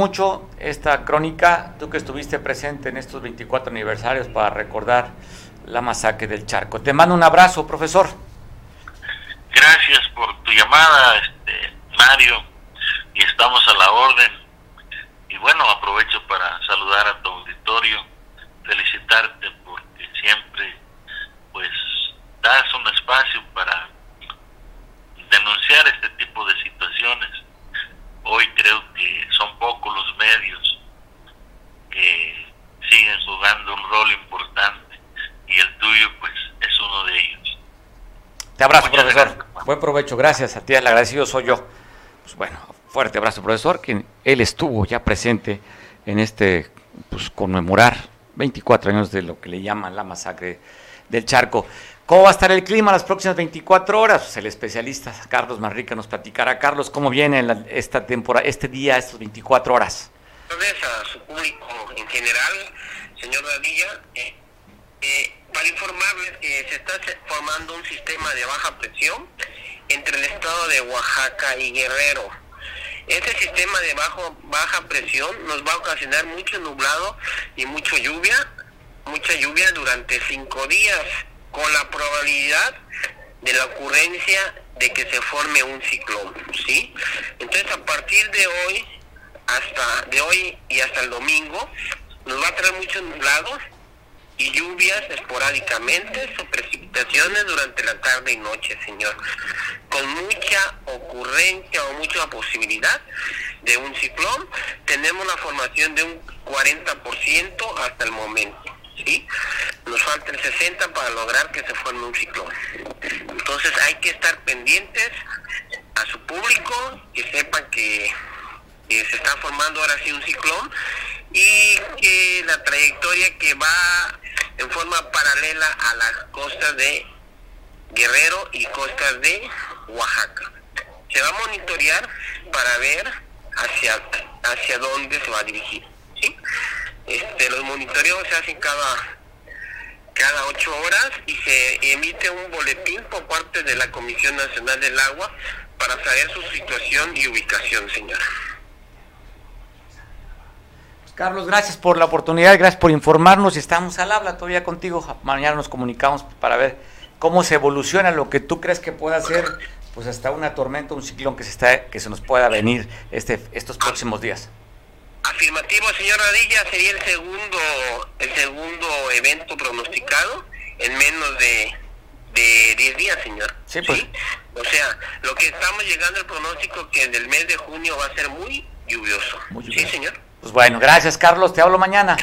mucho esta crónica, tú que estuviste presente en estos 24 aniversarios para recordar la masacre del charco. Te mando un abrazo, profesor. Te abrazo, profesor. Buen provecho, gracias a ti, el agradecido soy yo. Pues bueno, fuerte abrazo, profesor, quien él estuvo ya presente en este, pues conmemorar 24 años de lo que le llaman la masacre del charco. ¿Cómo va a estar el clima las próximas 24 horas? Pues el especialista Carlos Manrique nos platicará. Carlos, ¿cómo viene esta temporada, este día, estas 24 horas? Buenas a su público en general, señor Dadilla. Eh, eh, para informarles que se está formando un sistema de baja presión entre el estado de Oaxaca y Guerrero. Este sistema de bajo, baja presión nos va a ocasionar mucho nublado y mucha lluvia, mucha lluvia durante cinco días, con la probabilidad de la ocurrencia de que se forme un ciclón, ¿sí? Entonces a partir de hoy, hasta de hoy y hasta el domingo, nos va a traer muchos nublados y lluvias esporádicamente o precipitaciones durante la tarde y noche, Señor, con mucha ocurrencia o mucha posibilidad de un ciclón. Tenemos la formación de un 40% hasta el momento. ¿sí? Nos falta el 60 para lograr que se forme un ciclón. Entonces hay que estar pendientes a su público, que sepan que, que se está formando ahora sí un ciclón y que la trayectoria que va en forma paralela a las costas de Guerrero y costas de Oaxaca. Se va a monitorear para ver hacia, hacia dónde se va a dirigir. ¿sí? Este, los monitoreos se hacen cada cada ocho horas y se emite un boletín por parte de la Comisión Nacional del Agua para saber su situación y ubicación, señora. Carlos, gracias por la oportunidad, gracias por informarnos. Estamos al habla todavía contigo. Mañana nos comunicamos para ver cómo se evoluciona lo que tú crees que pueda ser, pues hasta una tormenta, un ciclón que se está, que se nos pueda venir este, estos próximos días. Afirmativo, señor Radilla, sería el segundo, el segundo evento pronosticado en menos de, de 10 días, señor. Sí, pues. O sea, lo que estamos llegando al pronóstico que en el mes de junio va a ser muy lluvioso. Muy Sí, señor. Pues bueno, gracias Carlos, te hablo mañana.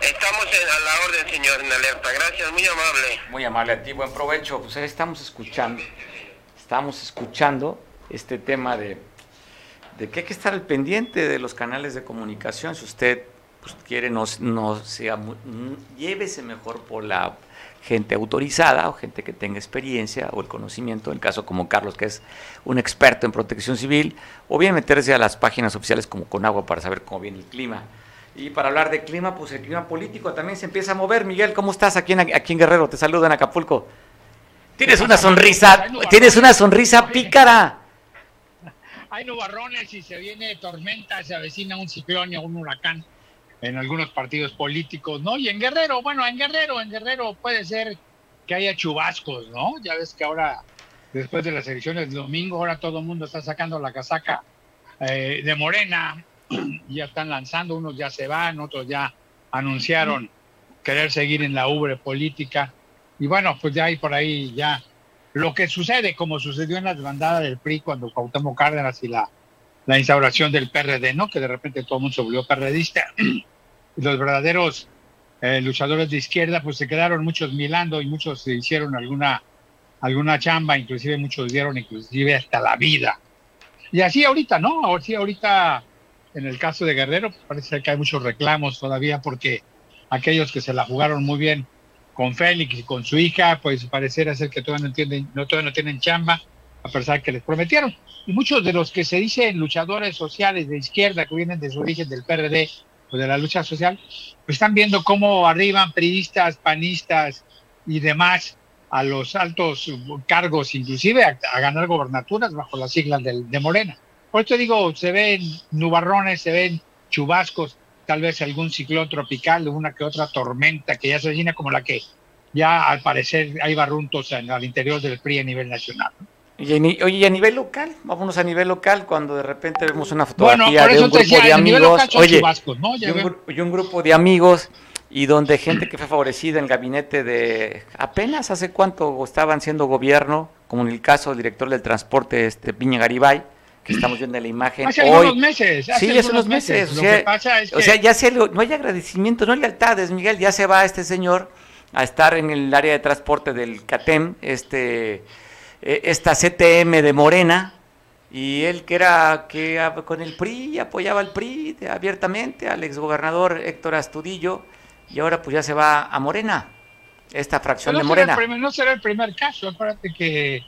Estamos a la orden, señor, en alerta. Gracias, muy amable. Muy amable a ti, buen provecho. Pues ahí estamos escuchando, estamos escuchando este tema de, de que hay que estar al pendiente de los canales de comunicación. Si usted pues, quiere, no, no sea, mm, llévese mejor por la gente autorizada o gente que tenga experiencia o el conocimiento, en el caso como Carlos, que es un experto en protección civil, o bien meterse a las páginas oficiales como Conagua para saber cómo viene el clima. Y para hablar de clima, pues el clima político también se empieza a mover. Miguel, ¿cómo estás aquí en, aquí en Guerrero? Te saludo en Acapulco. Tienes una sonrisa, tienes una sonrisa pícara. Hay nubarrones y se viene tormenta, se avecina un ciclón o un huracán en algunos partidos políticos, ¿no? Y en Guerrero, bueno, en Guerrero, en Guerrero puede ser que haya chubascos, ¿no? Ya ves que ahora, después de las elecciones del domingo, ahora todo el mundo está sacando la casaca eh, de Morena, ya están lanzando, unos ya se van, otros ya anunciaron querer seguir en la ubre política. Y bueno, pues ya hay por ahí ya lo que sucede, como sucedió en la desbandada del PRI cuando Cuauhtémoc Cárdenas y la, la instauración del PRD, ¿no? Que de repente todo el mundo se volvió perredista. y los verdaderos eh, luchadores de izquierda, pues se quedaron muchos milando y muchos se hicieron alguna, alguna chamba, inclusive muchos dieron inclusive hasta la vida. Y así ahorita, ¿no? Así ahorita, en el caso de Guerrero, parece que hay muchos reclamos todavía porque aquellos que se la jugaron muy bien con Félix y con su hija, pues pareciera ser que todavía no entienden, no, todavía no tienen chamba, a pesar que les prometieron. Y muchos de los que se dicen luchadores sociales de izquierda, que vienen de su origen del PRD o de la lucha social, pues están viendo cómo arriban priistas, panistas y demás a los altos cargos, inclusive a, a ganar gobernaturas bajo las siglas del- de Morena. Por eso digo, se ven nubarrones, se ven chubascos, tal vez algún ciclón tropical, una que otra tormenta que ya se avecina como la que ya al parecer hay barruntos en- al interior del PRI a nivel nacional. Y ni- oye, y a nivel local, vámonos a nivel local, cuando de repente vemos una fotografía de un grupo decía, de amigos, oye, y un, y grupo de amigos y donde gente que fue favorecida en el gabinete de apenas hace cuánto estaban siendo gobierno, como en el caso del director del transporte, este Piña Garibay, que estamos viendo en la imagen Hace hoy. algunos meses, hace sí, hace unos meses. meses. O sea, que pasa es o sea, ya se lo- no hay agradecimiento, no hay lealtades, Miguel, ya se va este señor a estar en el área de transporte del CATEM, este, esta CTM de Morena, y él que era que con el PRI apoyaba al PRI de- abiertamente, al exgobernador Héctor Astudillo, y ahora pues ya se va a Morena, esta fracción de no será, el Morena. primer, no será el primer caso. Acuérdate que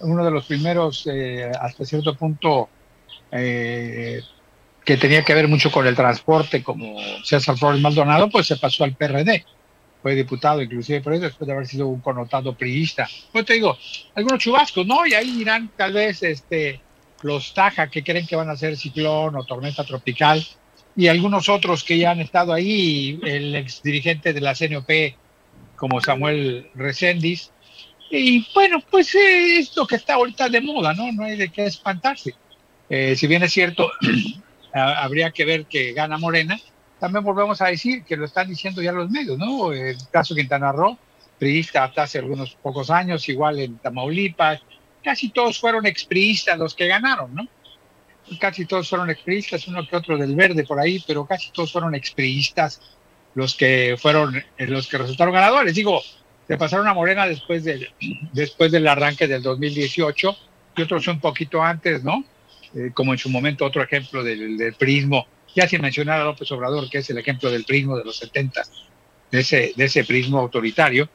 uno de los primeros, eh, hasta cierto punto, eh, que tenía que ver mucho con el transporte, como César Flores Maldonado, pues se pasó al PRD. Fue diputado, inclusive por eso, después de haber sido un connotado priista. Pues te digo, algunos chubascos, ¿no? Y ahí irán tal vez este, los Taja que creen que van a ser ciclón o tormenta tropical, y algunos otros que ya han estado ahí, el ex dirigente de la CNOP, como Samuel Recendis. Y bueno, pues eh, es lo que está ahorita de moda, ¿no? No hay de qué espantarse. Eh, si bien es cierto, ha- habría que ver que gana Morena, también volvemos a decir que lo están diciendo ya los medios, ¿no? El caso Quintana Roo, priista hasta hace algunos pocos años, igual en Tamaulipas, casi todos fueron expriistas los que ganaron, ¿no? casi todos fueron expriistas, uno que otro del verde por ahí, pero casi todos fueron expriistas los que fueron eh, los que resultaron ganadores. Digo, se pasaron a Morena después del, después del arranque del 2018 y otros un poquito antes, ¿no? Eh, como en su momento otro ejemplo del, del, prismo, ya sin mencionar a López Obrador, que es el ejemplo del prismo de los 70, de ese, de ese prismo autoritario,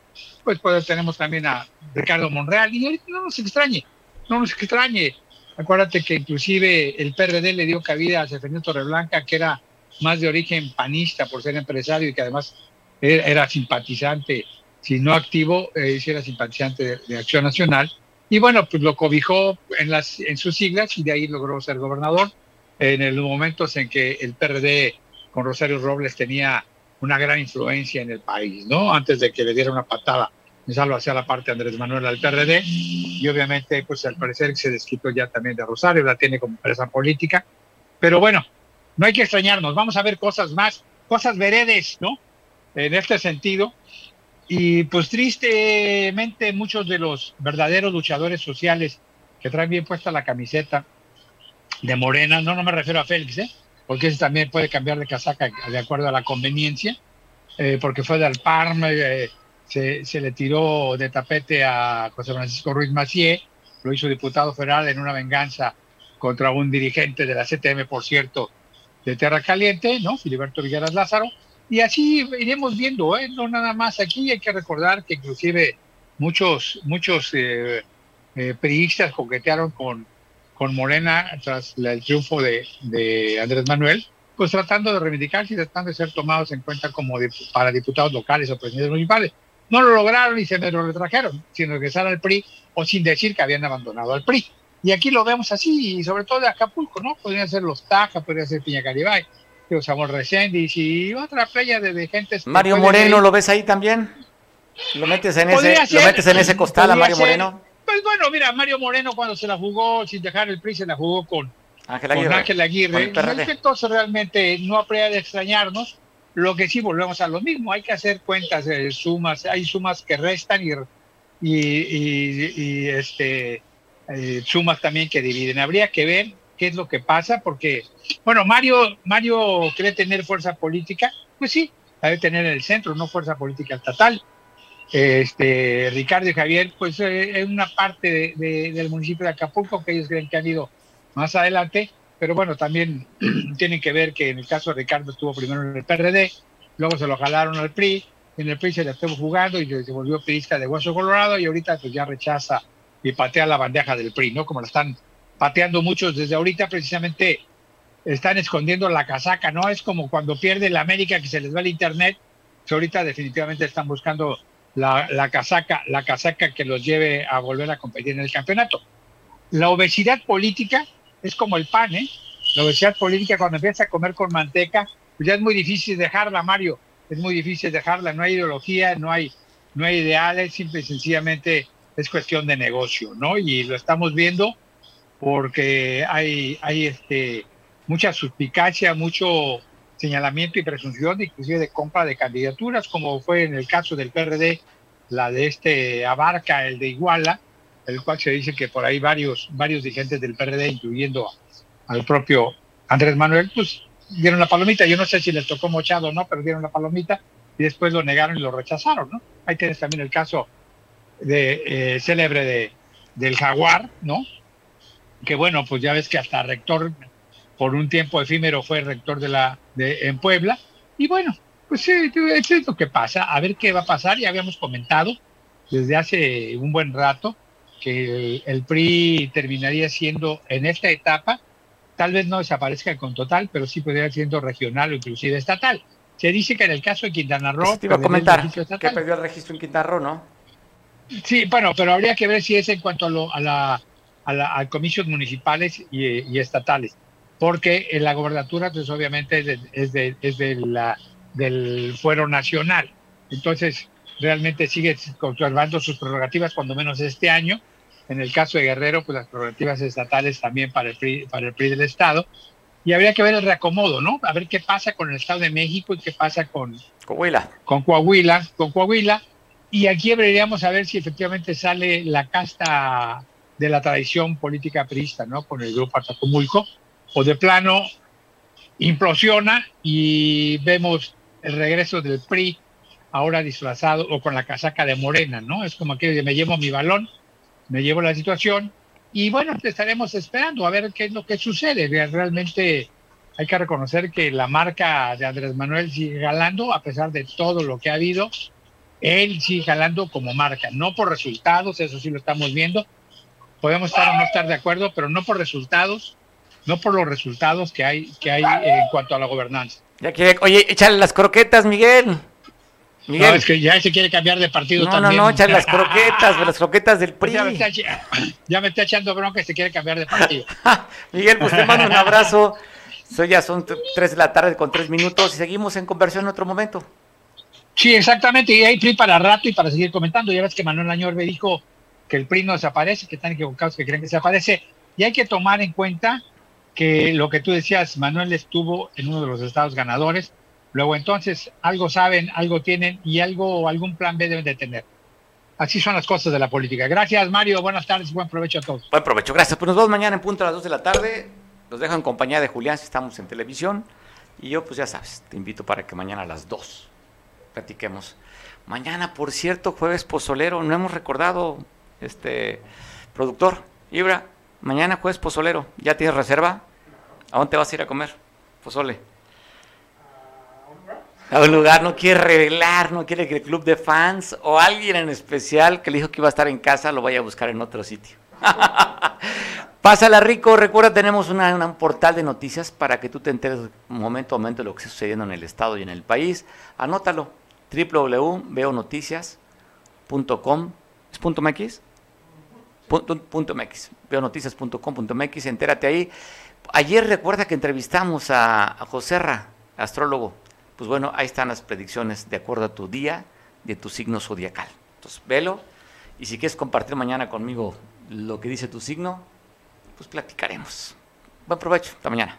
pues, pues tenemos también a Ricardo Monreal, y no nos extrañe, no nos extrañe. Acuérdate que inclusive el PRD le dio cabida a Seferino Torreblanca, que era más de origen panista por ser empresario y que además era, simpatizante, si no activo, eh, era simpatizante de, de, Acción Nacional. Y bueno, pues lo cobijó en, las, en sus siglas y de ahí logró ser gobernador. En los momentos en que el PRD con Rosario Robles tenía una gran influencia en el país, ¿no? Antes de que le diera una patada salvo hacia la parte Andrés Manuel al PRD y obviamente pues al parecer se desquitó ya también de Rosario, la tiene como empresa política, pero bueno, no hay que extrañarnos, vamos a ver cosas más, cosas veredes, ¿no? En este sentido, y pues tristemente muchos de los verdaderos luchadores sociales que traen bien puesta la camiseta de Morena, no, no me refiero a Félix, ¿eh? porque ese también puede cambiar de casaca de acuerdo a la conveniencia, eh, porque fue del PARM, eh, se, se, le tiró de tapete a José Francisco Ruiz Macié, lo hizo diputado federal en una venganza contra un dirigente de la CTM, por cierto, de Tierra Caliente, ¿no? Filiberto Villeras Lázaro, y así iremos viendo, ¿eh? No nada más aquí, hay que recordar que inclusive muchos, muchos eh, eh, coquetearon con, con Morena tras el triunfo de, de Andrés Manuel, pues tratando de reivindicarse y tratando de ser tomados en cuenta como dip para diputados locales o presidentes municipales. No lo lograron y se me lo retrajeron, sin regresar al PRI o sin decir que habían abandonado al PRI. Y aquí lo vemos así, y sobre todo de Acapulco, ¿no? Podrían ser los Taja, podría ser Piña Caribay, Samuel Reséndiz y otra playa de, de gente. Mario Moreno. ¿lo ves ahí también? ¿Lo metes en, ese, ser, ¿lo metes en ese costal a Mario ser. Moreno? Pues bueno, mira, Mario Moreno cuando se la jugó sin dejar el PRI, se la jugó con Ángel Aguirre. Con Ángel Aguirre. Con entonces realmente no habría de extrañarnos. Lo que sí volvemos a lo mismo, hay que hacer cuentas, de sumas, hay sumas que restan y, y, y, y este, eh, sumas también que dividen. Habría que ver qué es lo que pasa, porque, bueno, Mario, Mario quiere tener fuerza política, pues sí, debe tener en el centro, no fuerza política estatal. Este, Ricardo y Javier, pues eh, en una parte de, de, del municipio de Acapulco, que ellos creen que han ido más adelante, pero bueno, también tienen que ver que en el caso de Ricardo estuvo primero en el PRD, luego se lo jalaron al PRI, en el PRI se le estuvo jugando y se volvió priista de hueso colorado y ahorita pues ya rechaza y patea la bandeja del PRI, ¿no? Como la están pateando muchos desde ahorita precisamente están escondiendo la casaca, ¿no? Es como cuando pierde la América que se les va el internet, que ahorita definitivamente están buscando la, la casaca, la casaca que los lleve a volver a competir en el campeonato. La obesidad política es como el pan, ¿eh? La obesidad política cuando empieza a comer con manteca, pues ya es muy difícil dejarla, Mario. Es muy difícil dejarla, no hay ideología, no hay, no hay ideales, simple y sencillamente es cuestión de negocio, ¿no? Y lo estamos viendo porque hay, hay este, mucha suspicacia, mucho señalamiento y presunción, inclusive de compra de candidaturas, como fue en el caso del PRD, la de este Abarca, el de Iguala, el cual se dice que por ahí varios, varios dirigentes del PRD, incluyendo al propio Andrés Manuel, pues dieron la palomita. Yo no sé si les tocó mochado o no, pero dieron la palomita y después lo negaron y lo rechazaron, ¿no? Ahí tienes también el caso de eh, célebre de, del Jaguar, ¿no? Que bueno, pues ya ves que hasta rector por un tiempo efímero fue rector de la de, en Puebla. Y bueno, pues sí, eso es lo que pasa, a ver qué va a pasar, ya habíamos comentado desde hace un buen rato que el, el PRI terminaría siendo en esta etapa, tal vez no desaparezca con total, pero sí podría siendo regional o inclusive estatal. Se dice que en el caso de Quintana Roo... Te iba a comentar que perdió el registro en Quintana Roo, ¿no? Sí, bueno, pero habría que ver si es en cuanto a, lo, a la, a la a comicios municipales y, y, estatales, porque en la gobernatura, pues obviamente es, de, es, de, es de la, del fuero nacional. Entonces, realmente sigue conservando sus prerrogativas, cuando menos este año. En el caso de Guerrero, pues las prerrogativas estatales también para el PRI, para el PRI del Estado. Y habría que ver el reacomodo, ¿no? A ver qué pasa con el Estado de México y qué pasa con Coahuila. Con Coahuila, con Coahuila y aquí deberíamos saber si efectivamente sale la casta de la tradición política priista, ¿no? Con el grupo Atacomulco, o de plano implosiona y vemos el regreso del PRI ahora disfrazado o con la casaca de Morena, ¿no? Es como que me llevo mi balón, me llevo la situación y bueno, estaremos esperando a ver qué es lo que sucede. Realmente hay que reconocer que la marca de Andrés Manuel sigue galando a pesar de todo lo que ha habido. Él sigue galando como marca, no por resultados, eso sí lo estamos viendo. Podemos estar o no estar de acuerdo, pero no por resultados, no por los resultados que hay, que hay en cuanto a la gobernanza. Ya quiere, oye, échale las croquetas, Miguel. Miguel. No, es que ya se quiere cambiar de partido también. No, no, échale las croquetas, las croquetas del PRI. Ya me, está, ya me está echando bronca y se quiere cambiar de partido. Miguel, pues te mando un abrazo. Soy ya son tres de la tarde con tres minutos y seguimos en conversión en otro momento. Sí, exactamente, y hay PRI para rato y para seguir comentando. Ya ves que Manuel Añorbe dijo que el PRI no desaparece, que están equivocados, que creen que desaparece. Y hay que tomar en cuenta que lo que tú decías, Manuel estuvo en uno de los estados ganadores, luego entonces algo saben, algo tienen y algo, algún plan B deben de tener. Así son las cosas de la política. Gracias, Mario. Buenas tardes buen provecho a todos. Buen provecho. Gracias. Pues nos vemos mañana en punto a las 2 de la tarde. Los dejo en compañía de Julián si estamos en televisión. Y yo, pues ya sabes, te invito para que mañana a las 2 platiquemos. Mañana, por cierto, jueves pozolero. No hemos recordado, este productor, Ibra. Mañana jueves pozolero. ¿Ya tienes reserva? ¿A dónde vas a ir a comer? Pozole. A un lugar, no quiere revelar, no quiere que el club de fans o alguien en especial que le dijo que iba a estar en casa lo vaya a buscar en otro sitio. Pásala rico, recuerda, tenemos una, un portal de noticias para que tú te enteres momento a momento de lo que está sucediendo en el estado y en el país. Anótalo, www.veonoticias.com. ¿Es punto .mx? .mx, veonoticias.com.mx, entérate ahí. Ayer recuerda que entrevistamos a, a Joserra, astrólogo. Pues bueno, ahí están las predicciones de acuerdo a tu día, de tu signo zodiacal. Entonces, velo. Y si quieres compartir mañana conmigo lo que dice tu signo, pues platicaremos. Buen provecho, hasta mañana.